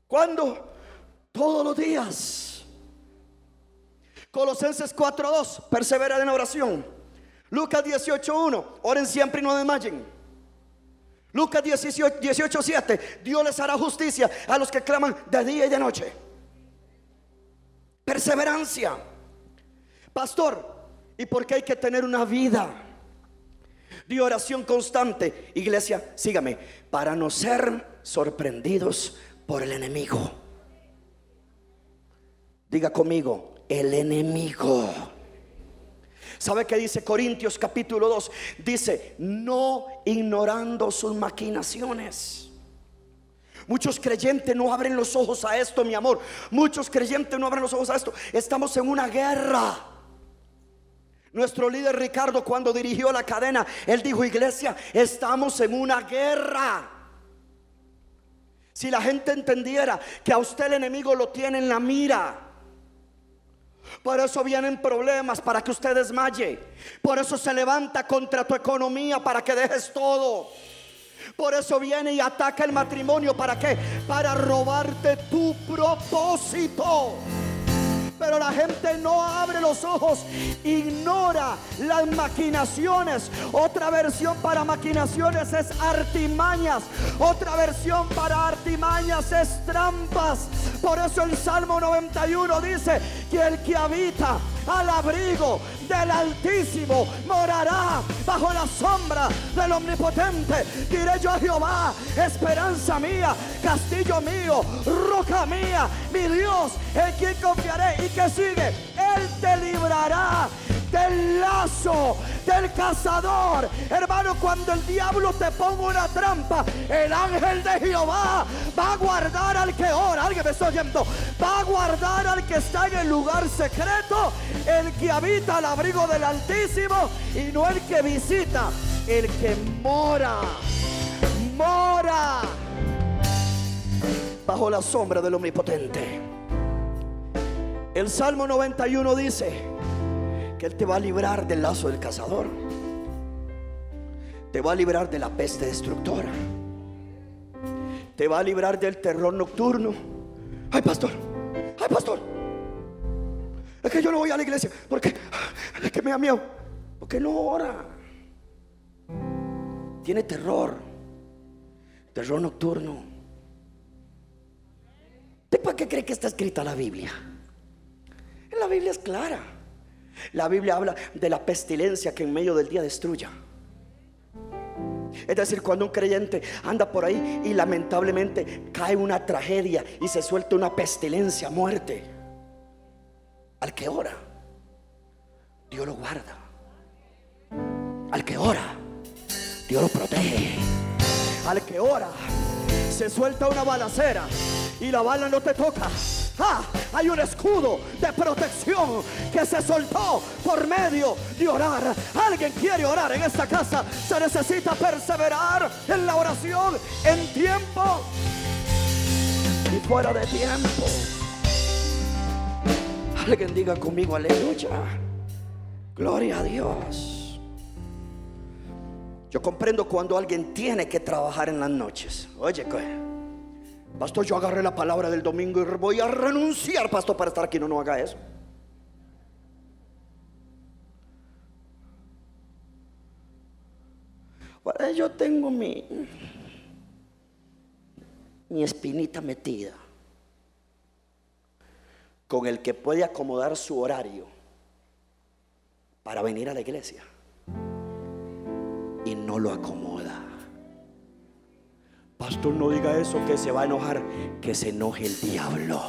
¿Cuándo? Todos los días. Colosenses 4.2, persevera en oración. Lucas 18.1, oren siempre y no desmayen. Lucas 18.7, Dios les hará justicia a los que claman de día y de noche. Perseverancia. Pastor, ¿y por qué hay que tener una vida? De oración constante. Iglesia, sígame, para no ser sorprendidos por el enemigo. Diga conmigo, el enemigo. ¿Sabe qué dice Corintios capítulo 2? Dice, no ignorando sus maquinaciones. Muchos creyentes no abren los ojos a esto, mi amor. Muchos creyentes no abren los ojos a esto. Estamos en una guerra. Nuestro líder Ricardo cuando dirigió la cadena, él dijo, iglesia, estamos en una guerra. Si la gente entendiera que a usted el enemigo lo tiene en la mira. Por eso vienen problemas para que usted desmaye. Por eso se levanta contra tu economía para que dejes todo. Por eso viene y ataca el matrimonio. ¿Para qué? Para robarte tu propósito. Pero la gente no abre los ojos, ignora las maquinaciones. Otra versión para maquinaciones es artimañas. Otra versión para artimañas es trampas. Por eso el Salmo 91 dice que el que habita al abrigo del Altísimo morará bajo la sombra del Omnipotente. Diré yo a Jehová, esperanza mía, castillo mío, roca mía, mi Dios, en quien confiaré. ¿Y que sigue? Él te librará del lazo del cazador. Hermano, cuando el diablo te ponga una trampa, el ángel de Jehová va a guardar al que ora. Alguien me está oyendo. Va a guardar al que está en el lugar secreto, el que habita al abrigo del Altísimo y no el que visita, el que mora. Mora bajo la sombra del Omnipotente. El Salmo 91 dice, que Él te va a librar del lazo del cazador. Te va a librar de la peste destructora. Te va a librar del terror nocturno. Ay, pastor. Ay, pastor. Es que yo no voy a la iglesia porque es que me da miedo. Porque no ora. Tiene terror. Terror nocturno. ¿De para qué cree que está escrita la Biblia? En la Biblia es clara. La Biblia habla de la pestilencia que en medio del día destruya. Es decir, cuando un creyente anda por ahí y lamentablemente cae una tragedia y se suelta una pestilencia, muerte, al que ora, Dios lo guarda. Al que ora, Dios lo protege. Al que ora, se suelta una balacera y la bala no te toca Ah, hay un escudo de protección que se soltó por medio de orar. Alguien quiere orar en esta casa. Se necesita perseverar en la oración en tiempo y fuera de tiempo. Alguien diga conmigo, aleluya. Gloria a Dios. Yo comprendo cuando alguien tiene que trabajar en las noches. Oye, pastor, yo agarré la palabra del domingo y voy a renunciar, pastor, para estar aquí. No, no haga eso. yo tengo mi, mi espinita metida con el que puede acomodar su horario para venir a la iglesia y no lo acomoda. Pastor, no diga eso que se va a enojar, que se enoje el diablo.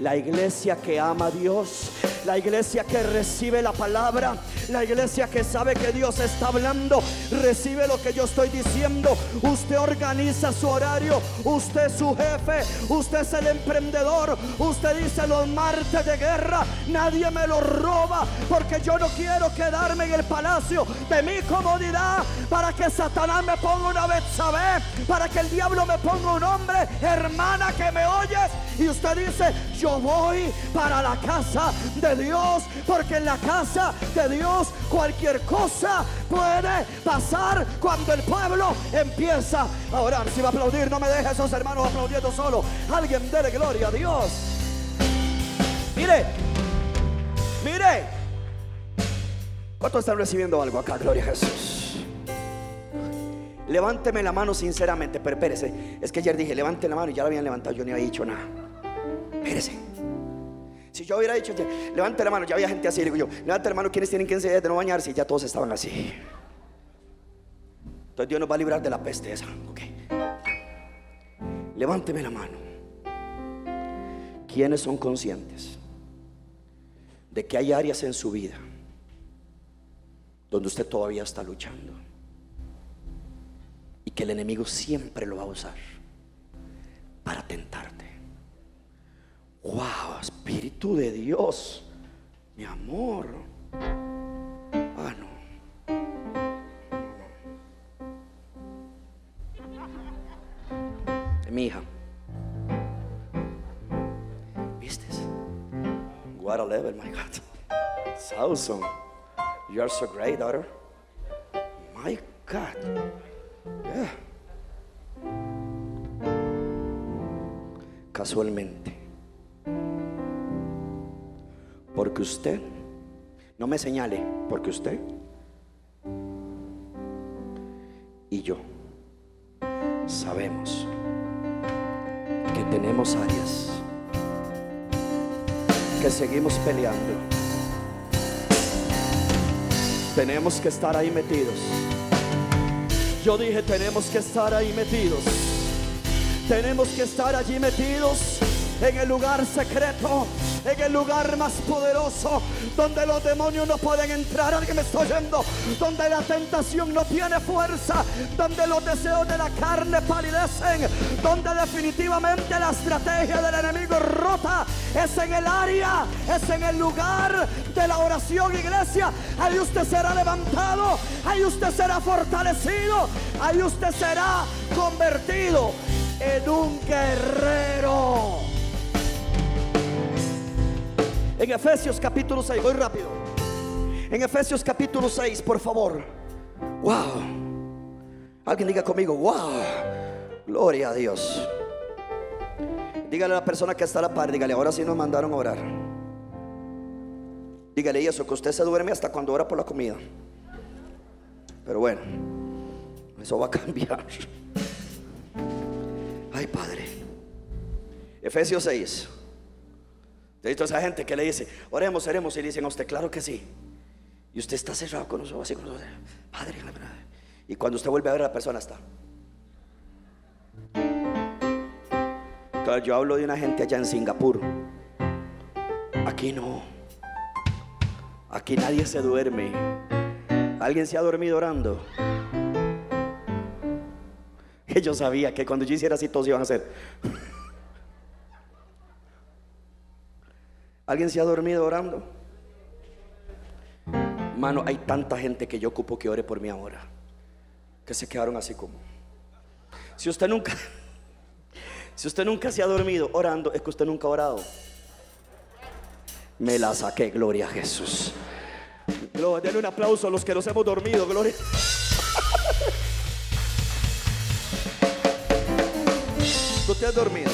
La iglesia que ama a Dios la iglesia que recibe la palabra, la iglesia que sabe que Dios está hablando, recibe lo que yo estoy diciendo. Usted organiza su horario, usted es su jefe, usted es el emprendedor, usted dice los martes de guerra, nadie me lo roba porque yo no quiero quedarme en el palacio de mi comodidad para que Satanás me ponga una vez, ¿sabe? Para que el diablo me ponga un hombre, hermana que me oyes y usted dice, yo voy para la casa de Dios, porque en la casa de Dios cualquier cosa puede pasar cuando el pueblo empieza a orar. Si va a aplaudir, no me deje esos hermanos aplaudiendo solo. Alguien dele gloria a Dios. Mire, mire. ¿Cuántos están recibiendo algo acá? Gloria a Jesús. Levánteme la mano sinceramente, pero espérese. Es que ayer dije, levante la mano y ya la habían levantado, yo ni había dicho nada. Espérese. Si yo hubiera dicho, levante la mano, ya había gente así, digo yo, levante la mano, ¿quiénes tienen 15 días de no bañarse? Y ya todos estaban así. Entonces Dios nos va a librar de la peste esa. Levánteme la mano. ¿Quiénes son conscientes de que hay áreas en su vida donde usted todavía está luchando? Y que el enemigo siempre lo va a usar para tentarte. Wow, Espíritu de Dios, mi amor. Ah, no. Mi hija. ¿Viste? What a level, my God. It's awesome. You are so great, daughter. My God. Casualmente porque usted, no me señale, porque usted y yo sabemos que tenemos áreas que seguimos peleando. Tenemos que estar ahí metidos. Yo dije, tenemos que estar ahí metidos. Tenemos que estar allí metidos en el lugar secreto en el lugar más poderoso, donde los demonios no pueden entrar. Alguien me está oyendo, donde la tentación no tiene fuerza, donde los deseos de la carne palidecen, donde definitivamente la estrategia del enemigo rota. Es en el área, es en el lugar de la oración, iglesia. Ahí usted será levantado, ahí usted será fortalecido, ahí usted será convertido en un guerrero. En Efesios capítulo 6, voy rápido. En Efesios capítulo 6, por favor. Wow. Alguien diga conmigo, wow. Gloria a Dios. Dígale a la persona que está a la par, dígale, ahora sí nos mandaron a orar. Dígale eso, que usted se duerme hasta cuando ora por la comida. Pero bueno, eso va a cambiar. Ay, Padre. Efesios 6. De hecho, esa gente que le dice, oremos, oremos, y le dicen a usted, claro que sí. Y usted está cerrado con nosotros, así con nosotros, Padre, y cuando usted vuelve a ver a la persona está. Yo hablo de una gente allá en Singapur. Aquí no. Aquí nadie se duerme. ¿Alguien se ha dormido orando? Yo sabía que cuando yo hiciera así todos iban a hacer. ¿Alguien se ha dormido orando? Mano, hay tanta gente que yo ocupo que ore por mí ahora, que se quedaron así como. Si usted nunca, si usted nunca se ha dormido orando, es que usted nunca ha orado. Me la saqué, gloria a Jesús. Gloria, denle un aplauso a los que nos hemos dormido, gloria. ¿Tú te has dormido?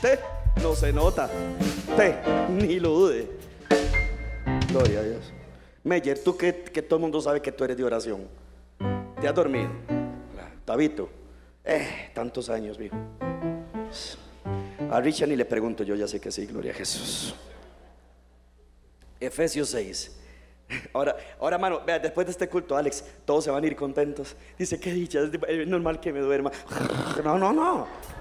¿Te? No se nota. Te, ni lo dude. Gloria a Dios. Meyer, tú que, que todo el mundo sabe que tú eres de oración. ¿Te has dormido? Tabito. Eh, tantos años, viejo. A Richard ni le pregunto, yo ya sé que sí, gloria a Jesús. Efesios 6. Ahora, ahora, mano, vea, después de este culto, Alex, todos se van a ir contentos. Dice, qué dicha, es normal que me duerma. No, no, no.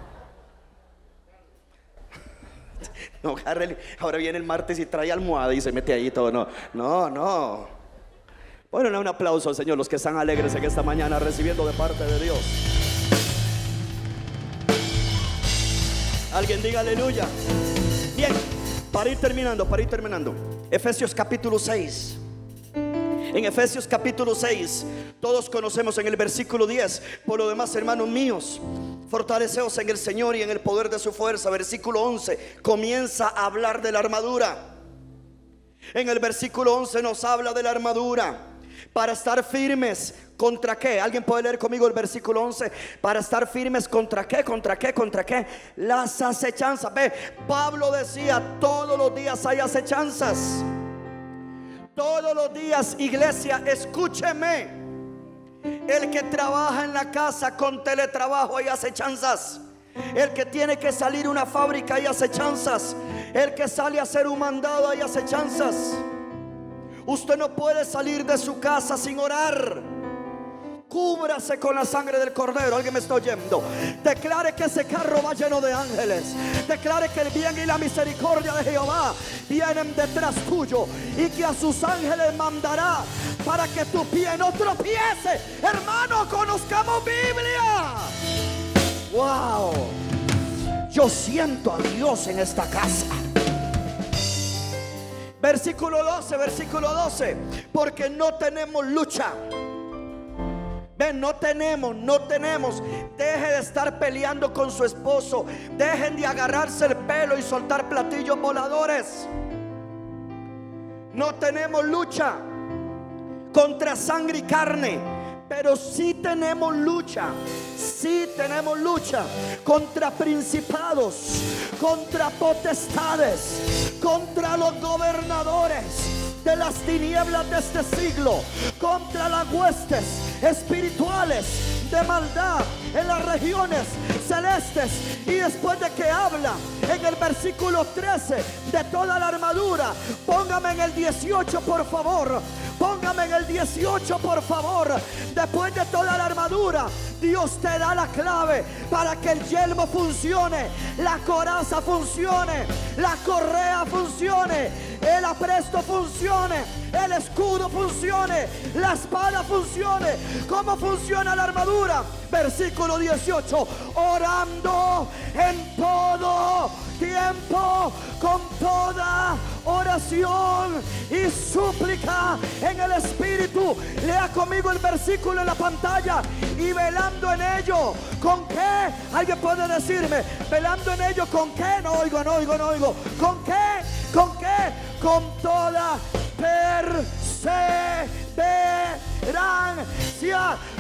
No, ahora viene el martes y trae almohada y se mete ahí todo. No, no, no. Bueno, un aplauso al Señor, los que están alegres en esta mañana recibiendo de parte de Dios. Alguien diga aleluya. Bien, para ir terminando, para ir terminando. Efesios capítulo 6. En Efesios capítulo 6, todos conocemos en el versículo 10, por lo demás, hermanos míos, fortaleceos en el Señor y en el poder de su fuerza. Versículo 11, comienza a hablar de la armadura. En el versículo 11 nos habla de la armadura para estar firmes. ¿Contra qué? ¿Alguien puede leer conmigo el versículo 11? Para estar firmes contra qué, contra qué, contra qué. Las acechanzas. Ve, Pablo decía, todos los días hay acechanzas. Todos los días, iglesia, escúcheme. El que trabaja en la casa con teletrabajo y hace chanzas. El que tiene que salir una fábrica y hace chanzas. El que sale a hacer un mandado y hace chanzas. Usted no puede salir de su casa sin orar. Cúbrase con la sangre del cordero. Alguien me está oyendo. Declare que ese carro va lleno de ángeles. Declare que el bien y la misericordia de Jehová vienen detrás tuyo. Y que a sus ángeles mandará para que tu pie no tropiece. Hermano, conozcamos Biblia. Wow. Yo siento a Dios en esta casa. Versículo 12, versículo 12. Porque no tenemos lucha Ven, no tenemos, no tenemos. Deje de estar peleando con su esposo. Dejen de agarrarse el pelo y soltar platillos voladores. No tenemos lucha contra sangre y carne. Pero sí tenemos lucha, sí tenemos lucha contra principados, contra potestades, contra los gobernadores de las tinieblas de este siglo, contra las huestes espirituales de maldad en las regiones celestes. Y después de que habla en el versículo 13 de toda la armadura, póngame en el 18 por favor. Póngame en el 18 por favor. Después de toda la armadura, Dios te da la clave para que el yelmo funcione, la coraza funcione, la correa funcione el apresto funcione, el escudo funcione, la espada funcione. ¿Cómo funciona la armadura? Versículo 18, orando en todo tiempo con toda oración y súplica en el Espíritu. Lea conmigo el versículo en la pantalla y velando en ello. ¿Con qué? Alguien puede decirme, velando en ello, ¿con qué? No oigo, no oigo, no oigo. ¿Con qué? ¿Con qué? Con toda perseverancia.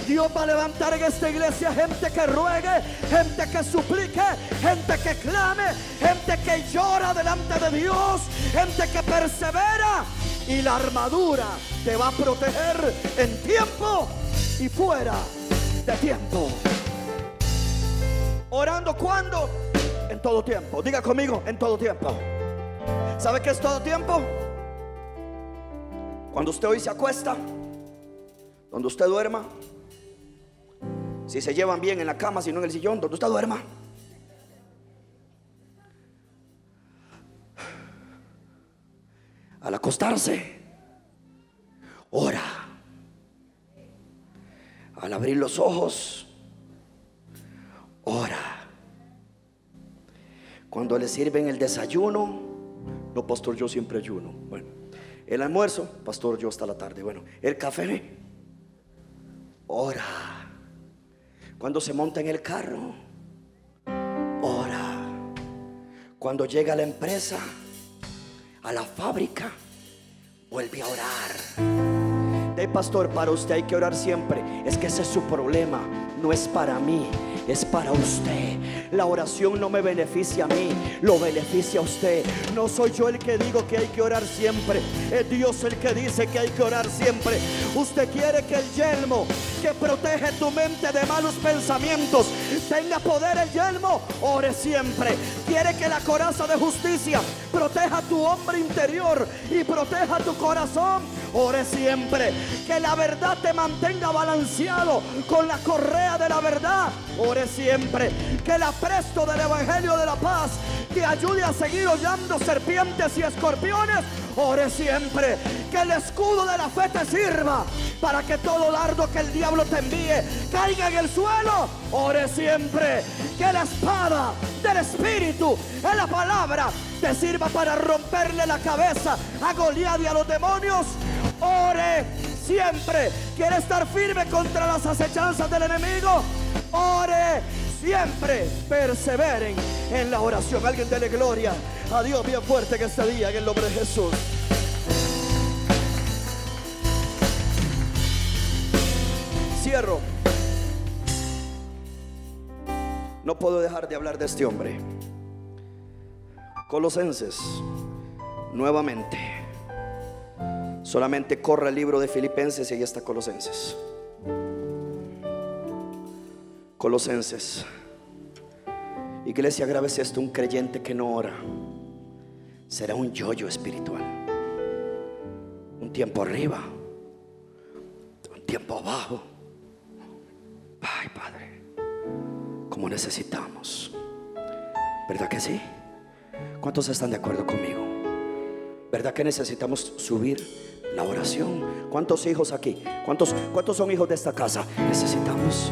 Dios va a levantar en esta iglesia gente que ruegue, gente que suplique, gente que clame, gente que llora delante de Dios, gente que persevera. Y la armadura te va a proteger en tiempo y fuera de tiempo. Orando cuando? En todo tiempo. Diga conmigo, en todo tiempo. ¿Sabe qué es todo tiempo? Cuando usted hoy se acuesta, donde usted duerma, si se llevan bien en la cama, si no en el sillón, donde usted duerma. Al acostarse, ora. Al abrir los ojos, ora. Cuando le sirven el desayuno, No, pastor, yo siempre ayuno. Bueno, el almuerzo, pastor, yo hasta la tarde. Bueno, el café, ora. Cuando se monta en el carro, ora. Cuando llega a la empresa, a la fábrica, vuelve a orar. De pastor, para usted hay que orar siempre. Es que ese es su problema, no es para mí es para usted. La oración no me beneficia a mí, lo beneficia a usted. No soy yo el que digo que hay que orar siempre, es Dios el que dice que hay que orar siempre. Usted quiere que el yelmo que protege tu mente de malos pensamientos tenga poder el yelmo, ore siempre. Quiere que la coraza de justicia proteja tu hombre interior y proteja tu corazón, ore siempre. Que la verdad te mantenga balanceado con la correa de la verdad, ore siempre. Que el apresto del Evangelio de la Paz te ayude a seguir hollando serpientes y escorpiones, ore siempre. Que el escudo de la fe te sirva para que todo dardo que el diablo te envíe caiga en el suelo. Ore siempre. Que la espada del Espíritu, en la palabra, te sirva para romperle la cabeza a Goliat y a los demonios. Ore siempre. Quiere estar firme contra las acechanzas del enemigo. Ore siempre. Perseveren en la oración. Alguien dele gloria a Dios bien fuerte que este día en el nombre de Jesús. Cierro. No puedo dejar de hablar de este hombre. Colosenses, nuevamente. Solamente corre el libro de Filipenses y ahí está Colosenses. Colosenses. Iglesia, grave esto, un creyente que no ora será un yoyo espiritual. Un tiempo arriba, un tiempo abajo. Ay, Padre, como necesitamos. ¿Verdad que sí? ¿Cuántos están de acuerdo conmigo? ¿Verdad que necesitamos subir la oración? ¿Cuántos hijos aquí? ¿Cuántos, cuántos son hijos de esta casa? Necesitamos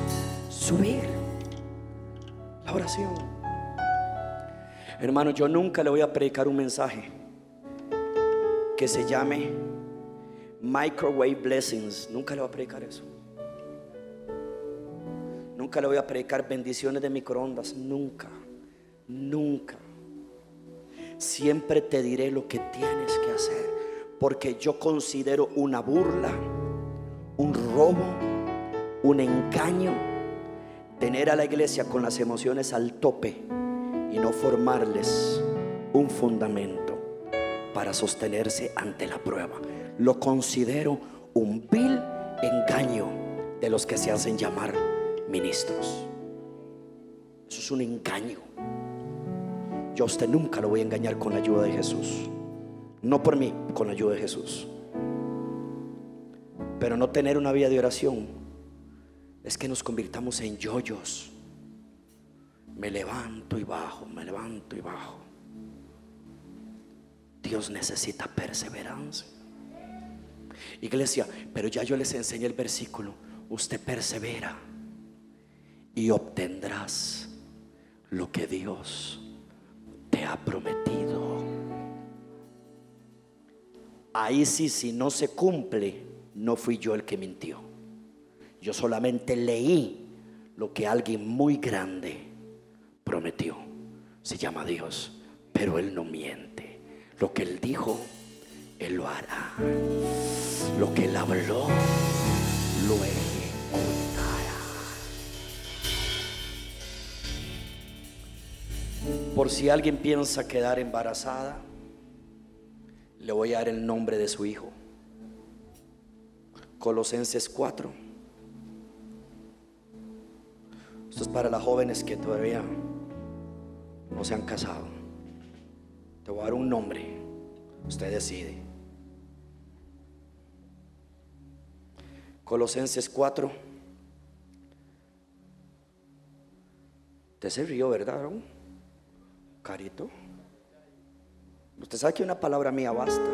subir la oración. Hermano, yo nunca le voy a predicar un mensaje que se llame Microwave Blessings. Nunca le voy a predicar eso. Nunca le voy a predicar bendiciones de microondas. Nunca. Nunca. Siempre te diré lo que tienes que hacer. Porque yo considero una burla, un robo, un engaño tener a la iglesia con las emociones al tope y no formarles un fundamento para sostenerse ante la prueba. Lo considero un vil engaño de los que se hacen llamar ministros. Eso es un engaño. Yo a usted nunca lo voy a engañar con la ayuda de Jesús. No por mí, con la ayuda de Jesús. Pero no tener una vida de oración es que nos convirtamos en yoyos. Me levanto y bajo, me levanto y bajo. Dios necesita perseverancia. Iglesia, pero ya yo les enseñé el versículo. Usted persevera y obtendrás lo que Dios te ha prometido. Ahí sí, si no se cumple, no fui yo el que mintió. Yo solamente leí lo que alguien muy grande prometió. Se llama Dios, pero Él no miente. Lo que Él dijo, Él lo hará. Lo que Él habló, lo ejecutará. Por si alguien piensa quedar embarazada, le voy a dar el nombre de su hijo. Colosenses 4. Esto es para las jóvenes que todavía no se han casado. Te voy a dar un nombre. Usted decide. Colosenses 4. Usted se rió, ¿verdad? Carito. Usted sabe que una palabra mía basta.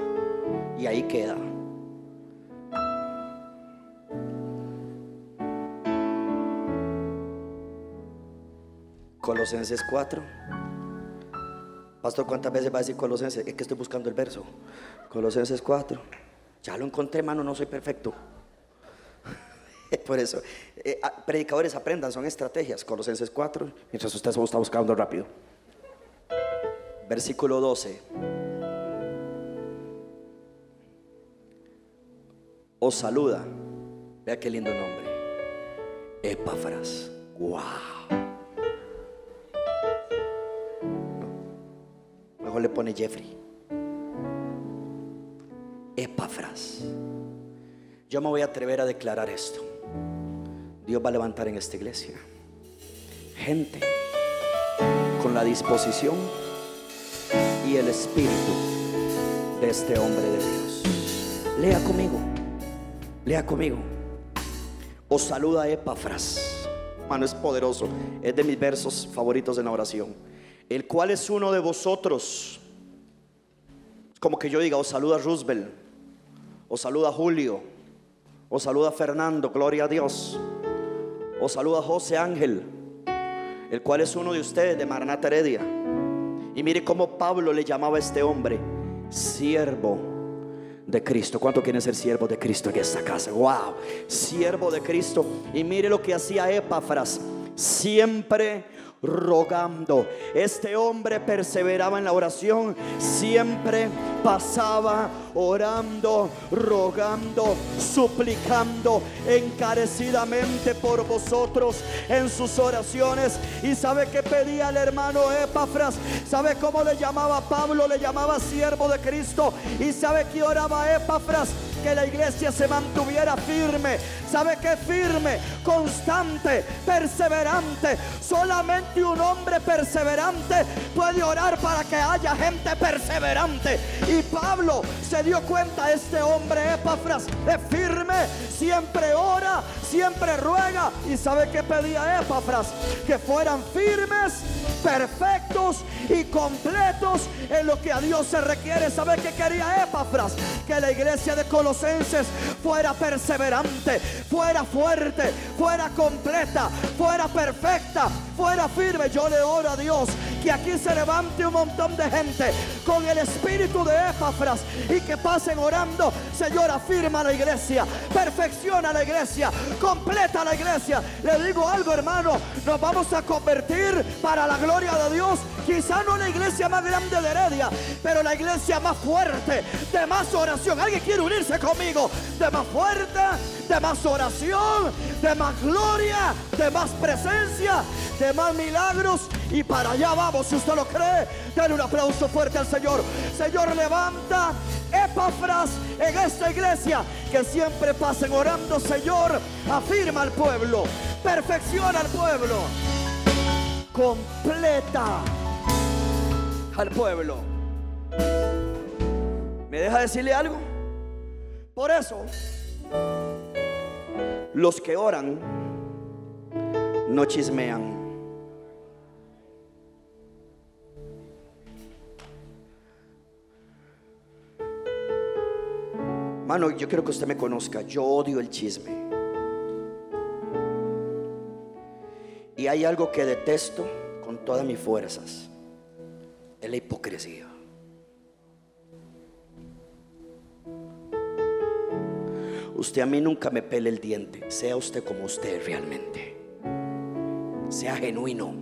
Y ahí queda. Colosenses 4. Pastor, ¿cuántas veces va a decir Colosenses? Es que estoy buscando el verso. Colosenses 4. Ya lo encontré, hermano, no soy perfecto. Por eso, eh, ah, predicadores aprendan, son estrategias. Colosenses 4, mientras usted está buscando rápido. Versículo 12. Os saluda. Vea qué lindo nombre. Epáfras. Wow. Mejor le pone Jeffrey. Epáfras. Yo me voy a atrever a declarar esto. Dios va a levantar en esta iglesia gente con la disposición el espíritu de este hombre de Dios. Lea conmigo, lea conmigo. Os saluda Epafras, mano es poderoso, es de mis versos favoritos en la oración. El cual es uno de vosotros. Como que yo diga, os saluda Roosevelt, os saluda Julio, os saluda Fernando, gloria a Dios. Os saluda José Ángel, el cual es uno de ustedes de Maranata Heredia. Y mire cómo Pablo le llamaba a este hombre siervo de Cristo. ¿Cuánto quieren ser siervo de Cristo en esta casa? Wow, siervo de Cristo. Y mire lo que hacía Epafras, siempre rogando. Este hombre perseveraba en la oración, siempre pasaba orando, rogando, suplicando encarecidamente por vosotros en sus oraciones. Y sabe que pedía el hermano Epafras, sabe cómo le llamaba Pablo, le llamaba siervo de Cristo. Y sabe que oraba Epafras que la iglesia se mantuviera firme. ¿Sabe que firme? Constante, perseverante. Solamente un hombre perseverante puede orar para que haya gente perseverante. Y Pablo se dio cuenta, este hombre Epafras es firme, siempre ora, siempre ruega. ¿Y sabe que pedía Epafras? Que fueran firmes, perfectos y completos en lo que a Dios se requiere. ¿Sabe que quería Epafras? Que la iglesia de Colombia fuera perseverante, fuera fuerte, fuera completa, fuera perfecta, fuera firme. Yo le oro a Dios que aquí se levante un montón de gente con el espíritu de Epafras y que pasen orando. Señor, afirma la iglesia, perfecciona la iglesia, completa la iglesia. Le digo algo, hermano, nos vamos a convertir para la gloria de Dios. Quizá no la iglesia más grande de Heredia, pero la iglesia más fuerte, de más oración. ¿Alguien quiere unirse conmigo? De más fuerte, de más oración, de más gloria, de más presencia, de más milagros. Y para allá vamos, si usted lo cree, denle un aplauso fuerte al Señor. Señor, levanta Epafras en esta iglesia. Que siempre pasen orando, Señor. Afirma al pueblo, perfecciona al pueblo, completa al pueblo. ¿Me deja decirle algo? Por eso, los que oran no chismean. Mano, yo quiero que usted me conozca. Yo odio el chisme. Y hay algo que detesto con todas mis fuerzas. Es la hipocresía. Usted a mí nunca me pele el diente. Sea usted como usted realmente. Sea genuino.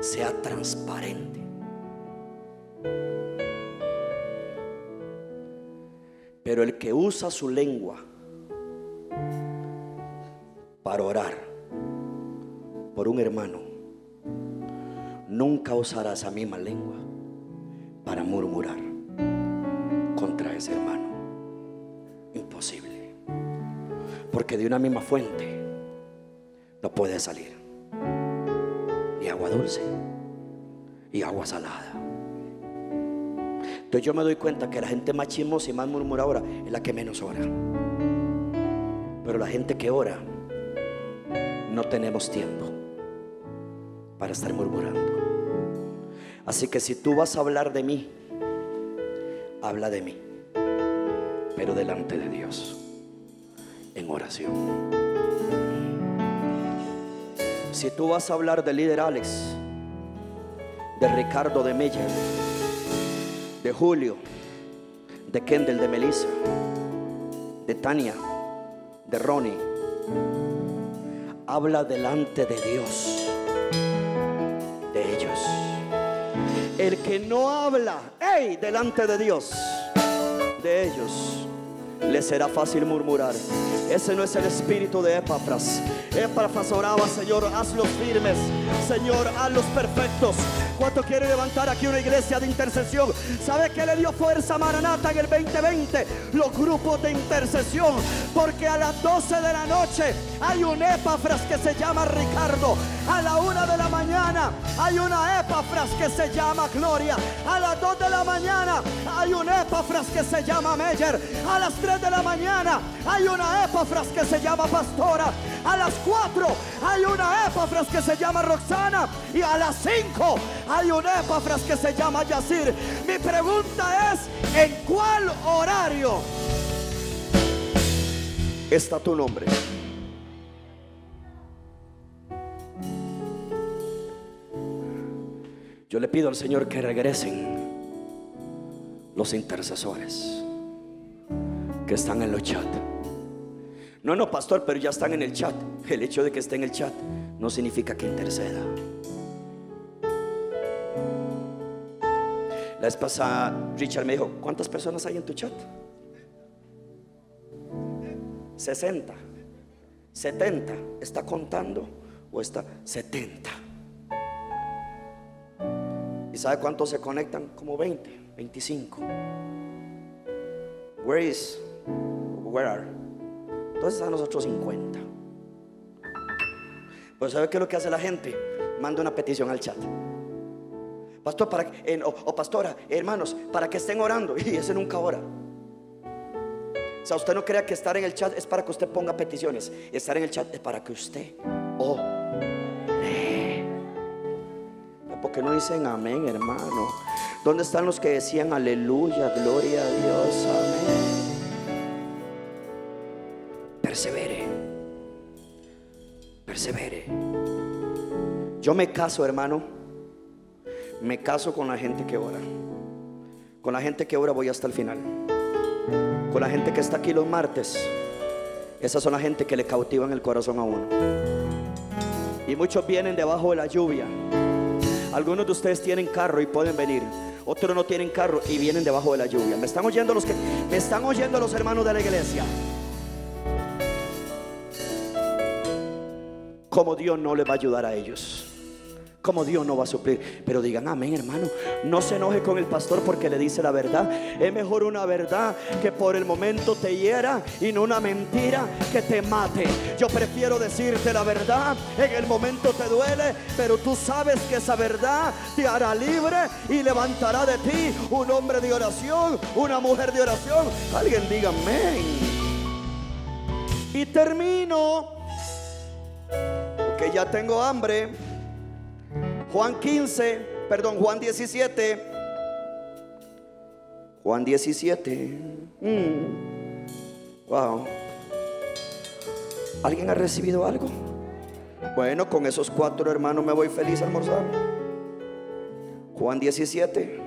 Sea transparente. Pero el que usa su lengua para orar por un hermano, nunca usará esa misma lengua para murmurar contra ese hermano. Imposible. Porque de una misma fuente no puede salir ni agua dulce y agua salada. Entonces yo me doy cuenta que la gente más chismosa y más murmuradora es la que menos ora. Pero la gente que ora, no tenemos tiempo para estar murmurando. Así que si tú vas a hablar de mí, habla de mí, pero delante de Dios, en oración. Si tú vas a hablar del líder Alex, de Ricardo de Meyer, de Julio, de Kendall, de Melissa, de Tania, de Ronnie. Habla delante de Dios, de ellos. El que no habla, hey, delante de Dios, de ellos, le será fácil murmurar. Ese no es el espíritu de Epafras. Epafras oraba, Señor, hazlos firmes. Señor, hazlos perfectos. ¿Cuánto quiere levantar aquí una iglesia de intercesión? ¿Sabe que le dio fuerza a Maranata en el 2020? Los grupos de intercesión. Porque a las 12 de la noche hay un Epafras que se llama Ricardo. A la una de la mañana hay una Epafras que se llama Gloria. A las 2 de la mañana hay un Epafras que se llama Meyer. A las 3 de la mañana hay una Epafras que se llama Pastora. A las 4 hay una Epafras que se llama Roxana. Y a las 5 hay una Epafras que se llama Yacir. Mi pregunta es, ¿en cuál horario está tu nombre? Yo le pido al Señor que regresen los intercesores que están en los chat. No, no, pastor, pero ya están en el chat. El hecho de que esté en el chat no significa que interceda. La vez pasada, Richard me dijo, ¿cuántas personas hay en tu chat? 60, 70. ¿Está contando o está 70? ¿Y sabe cuántos se conectan? Como 20, 25. Where is? Where are? Entonces a nosotros 50. Pues ¿sabe qué es lo que hace la gente? Manda una petición al chat. Pastor, para, o, pastora, hermanos, para que estén orando. Y ese nunca ora. O sea, usted no crea que estar en el chat es para que usted ponga peticiones. Estar en el chat es para que usted ore. Porque no dicen amén, hermano. ¿Dónde están los que decían aleluya, gloria a Dios, amén? persevere. Persevere. Yo me caso, hermano. Me caso con la gente que ora. Con la gente que ora voy hasta el final. Con la gente que está aquí los martes. Esas son la gente que le cautivan el corazón a uno. Y muchos vienen debajo de la lluvia. Algunos de ustedes tienen carro y pueden venir. Otros no tienen carro y vienen debajo de la lluvia. Me están oyendo los que me están oyendo los hermanos de la iglesia. como Dios no le va a ayudar a ellos. Como Dios no va a suplir. Pero digan amén, hermano. No se enoje con el pastor porque le dice la verdad. Es mejor una verdad que por el momento te hiera y no una mentira que te mate. Yo prefiero decirte la verdad. En el momento te duele, pero tú sabes que esa verdad te hará libre y levantará de ti un hombre de oración, una mujer de oración. Alguien diga amén. Y termino que ya tengo hambre. Juan 15, perdón, Juan 17. Juan 17. Mm. Wow. ¿Alguien ha recibido algo? Bueno, con esos cuatro hermanos me voy feliz a almorzar. Juan 17.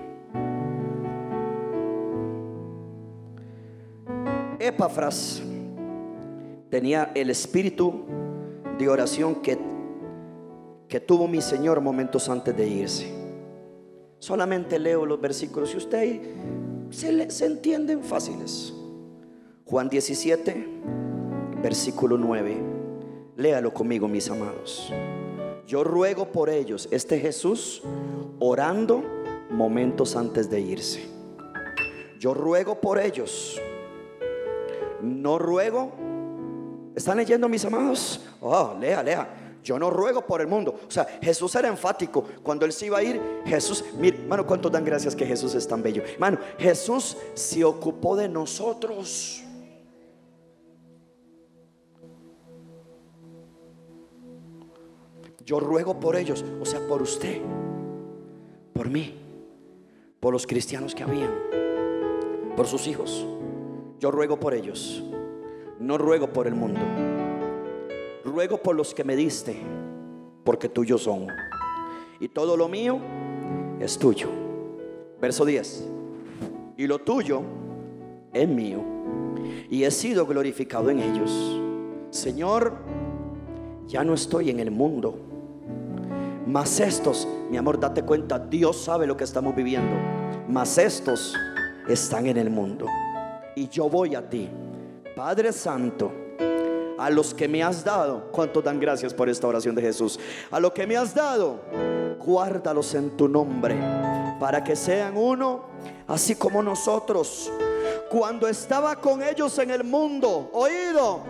Epafras tenía el espíritu de oración que, que tuvo mi Señor momentos antes de irse. Solamente leo los versículos y usted se, se entienden fáciles. Juan 17, versículo 9. Léalo conmigo, mis amados. Yo ruego por ellos, este Jesús orando momentos antes de irse. Yo ruego por ellos. No ruego ¿Están leyendo mis amados? Oh, lea, lea. Yo no ruego por el mundo. O sea, Jesús era enfático. Cuando él se iba a ir, Jesús, mire, hermano, cuánto dan gracias que Jesús es tan bello. Hermano, Jesús se ocupó de nosotros. Yo ruego por ellos, o sea, por usted, por mí, por los cristianos que habían, por sus hijos. Yo ruego por ellos. No ruego por el mundo. Ruego por los que me diste, porque tuyos son. Y todo lo mío es tuyo. Verso 10. Y lo tuyo es mío. Y he sido glorificado en ellos. Señor, ya no estoy en el mundo. Mas estos, mi amor, date cuenta, Dios sabe lo que estamos viviendo. Mas estos están en el mundo. Y yo voy a ti, Padre Santo, a los que me has dado. ¿Cuánto dan gracias por esta oración de Jesús? A lo que me has dado, guárdalos en tu nombre, para que sean uno, así como nosotros. Cuando estaba con ellos en el mundo, oído,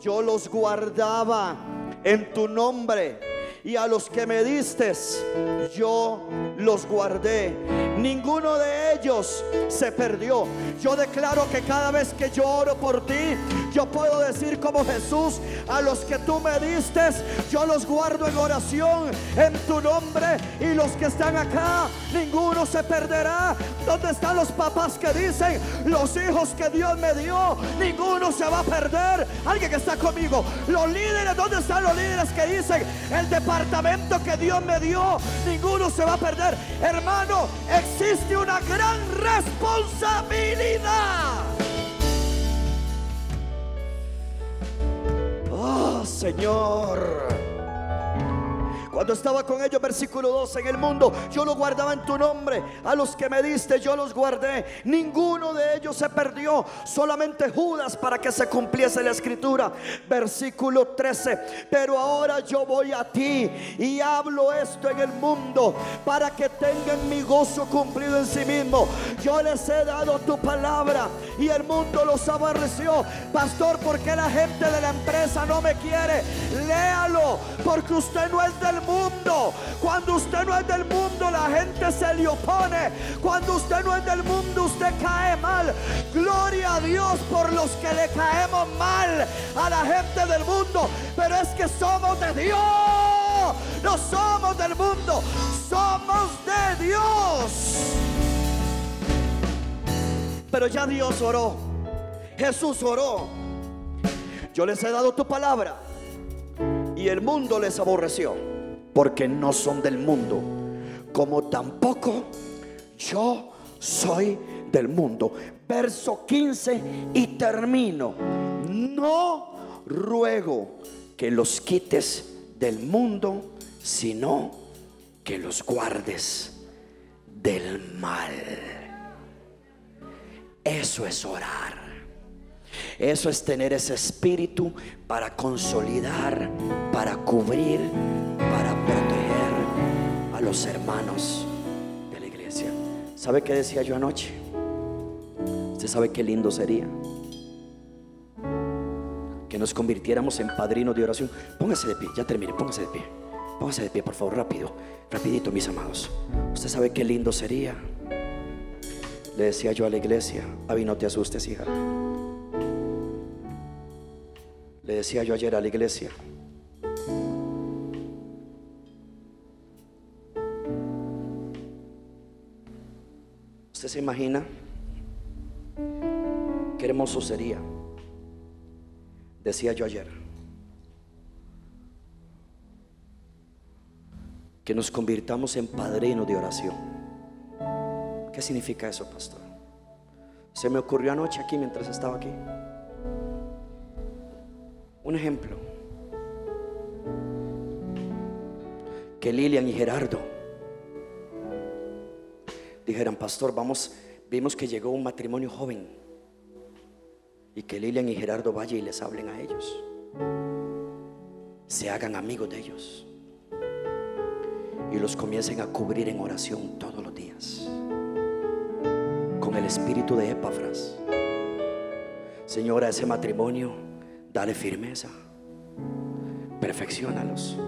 yo los guardaba en tu nombre y a los que me diste, yo los guardé. Ninguno de ellos se perdió. Yo declaro que cada vez que yo oro por ti, yo puedo decir como Jesús, a los que tú me diste, yo los guardo en oración en tu nombre. Y los que están acá, ninguno se perderá. ¿Dónde están los papás que dicen, los hijos que Dios me dio, ninguno se va a perder? Alguien que está conmigo. Los líderes, ¿dónde están los líderes que dicen, el departamento que Dios me dio, ninguno se va a perder? Hermano, existe una gran responsabilidad. Oh, Señor. Cuando estaba con ellos, versículo 12, en el mundo, yo lo guardaba en tu nombre. A los que me diste, yo los guardé. Ninguno de ellos se perdió, solamente Judas para que se cumpliese la escritura. Versículo 13. Pero ahora yo voy a ti y hablo esto en el mundo para que tengan mi gozo cumplido en sí mismo. Yo les he dado tu palabra y el mundo los aborreció. Pastor, ¿por qué la gente de la empresa no me quiere? Léalo, porque usted no es del mundo. Cuando usted no es del mundo, la gente se le opone. Cuando usted no es del mundo, usted cae mal. Gloria a Dios por los que le caemos mal a la gente del mundo. Pero es que somos de Dios. No somos del mundo, somos de Dios. Pero ya Dios oró. Jesús oró. Yo les he dado tu palabra y el mundo les aborreció porque no son del mundo, como tampoco yo soy del mundo. Verso 15 y termino. No ruego que los quites del mundo, sino que los guardes del mal. Eso es orar. Eso es tener ese espíritu para consolidar, para cubrir, para proteger a los hermanos de la iglesia. ¿Sabe qué decía yo anoche? Usted sabe qué lindo sería que nos convirtiéramos en padrinos de oración. Póngase de pie, ya termine, póngase de pie. Póngase de pie, por favor, rápido, rapidito, mis amados. Usted sabe qué lindo sería. Le decía yo a la iglesia, Avi, no te asustes, hija. Le decía yo ayer a la iglesia, ¿usted se imagina qué hermoso sería? Decía yo ayer, que nos convirtamos en padrinos de oración. ¿Qué significa eso, pastor? Se me ocurrió anoche aquí mientras estaba aquí. Un ejemplo. Que Lilian y Gerardo dijeran, pastor, vamos, vimos que llegó un matrimonio joven. Y que Lilian y Gerardo vayan y les hablen a ellos. Se hagan amigos de ellos. Y los comiencen a cubrir en oración todos los días. Con el espíritu de Epafras. Señora, ese matrimonio Dale firmeza. Perfeccionalos.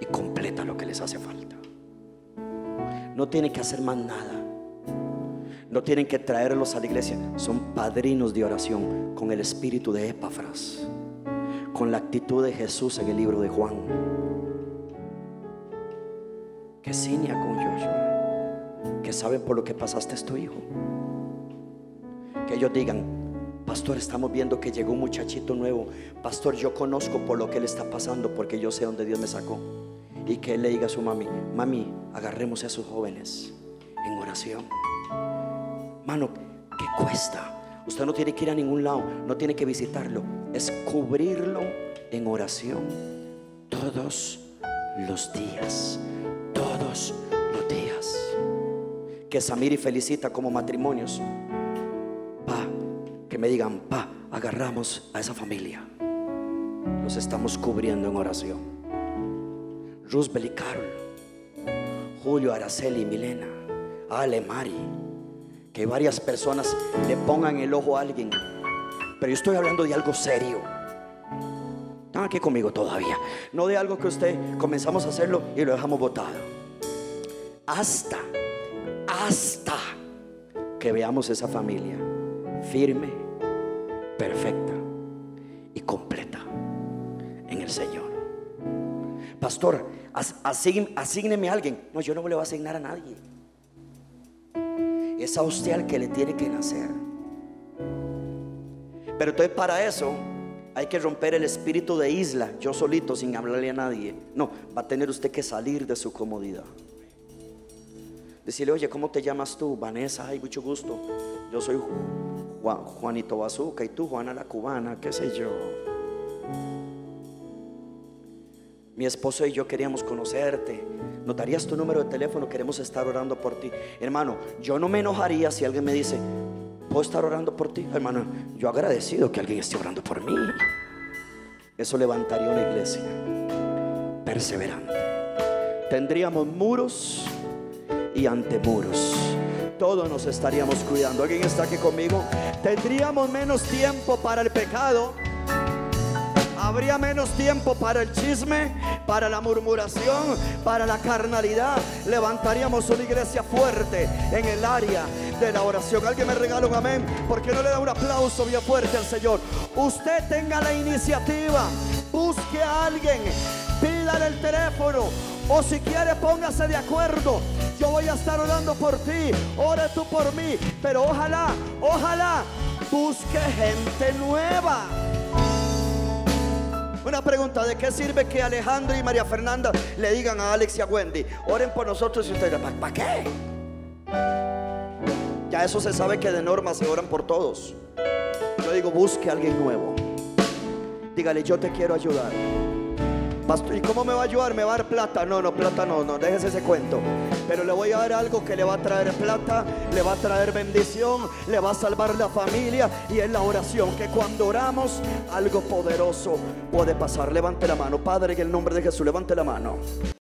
Y completa lo que les hace falta. No tienen que hacer más nada. No tienen que traerlos a la iglesia. Son padrinos de oración con el espíritu de Epafras. Con la actitud de Jesús en el libro de Juan. Que ciña con Joshua. Que saben por lo que pasaste es tu hijo. Que ellos digan, Pastor, estamos viendo que llegó un muchachito nuevo. Pastor, yo conozco por lo que él está pasando porque yo sé dónde Dios me sacó. Y que él le diga a su mami, mami, agarremos a esos jóvenes en oración. Mano, ¿qué cuesta? Usted no tiene que ir a ningún lado, no tiene que visitarlo. Es cubrirlo en oración todos los días. Todos los días. Que Samiri felicita como matrimonios. Que me digan, pa, agarramos a esa familia. Los estamos cubriendo en oración. Roosevelt y Carol, Julio, Araceli, Milena, Ale, Mari que varias personas le pongan el ojo a alguien. Pero yo estoy hablando de algo serio. Están aquí conmigo todavía. No de algo que usted comenzamos a hacerlo y lo dejamos botado. Hasta, hasta que veamos esa familia firme, perfecta y completa en el Señor. Pastor, asígneme a alguien. No, yo no le voy a asignar a nadie. Es a usted al que le tiene que nacer. Pero entonces para eso hay que romper el espíritu de isla, yo solito, sin hablarle a nadie. No, va a tener usted que salir de su comodidad. Decirle, oye, ¿cómo te llamas tú? Vanessa, ay, mucho gusto. Yo soy Juanito Bazuca y tú, Juana la Cubana, qué sé yo. Mi esposo y yo queríamos conocerte. ¿Nos darías tu número de teléfono? Queremos estar orando por ti. Hermano, yo no me enojaría si alguien me dice, ¿puedo estar orando por ti? Hermano, yo agradecido que alguien esté orando por mí. Eso levantaría una iglesia perseverante. Tendríamos muros y antemuros. Todos nos estaríamos cuidando. ¿Alguien está aquí conmigo? Tendríamos menos tiempo para el pecado Habría menos tiempo para el chisme, para la murmuración, para la carnalidad. Levantaríamos una iglesia fuerte en el área de la oración. Alguien me regala un amén. ¿Por qué no le da un aplauso bien fuerte al Señor? Usted tenga la iniciativa. Busque a alguien. Pídale el teléfono. O si quiere, póngase de acuerdo. Yo voy a estar orando por ti. Ore tú por mí. Pero ojalá, ojalá busque gente nueva. Una pregunta, ¿de qué sirve que Alejandro y María Fernanda le digan a Alex y a Wendy, oren por nosotros y ustedes, ¿para qué? Ya eso se sabe que de norma se oran por todos. Yo digo, busque a alguien nuevo. Dígale, yo te quiero ayudar. ¿Y cómo me va a ayudar? ¿Me va a dar plata? No, no, plata no, no, déjese ese cuento. Pero le voy a dar algo que le va a traer plata, le va a traer bendición, le va a salvar la familia y es la oración, que cuando oramos algo poderoso puede pasar. Levante la mano, Padre, en el nombre de Jesús, levante la mano.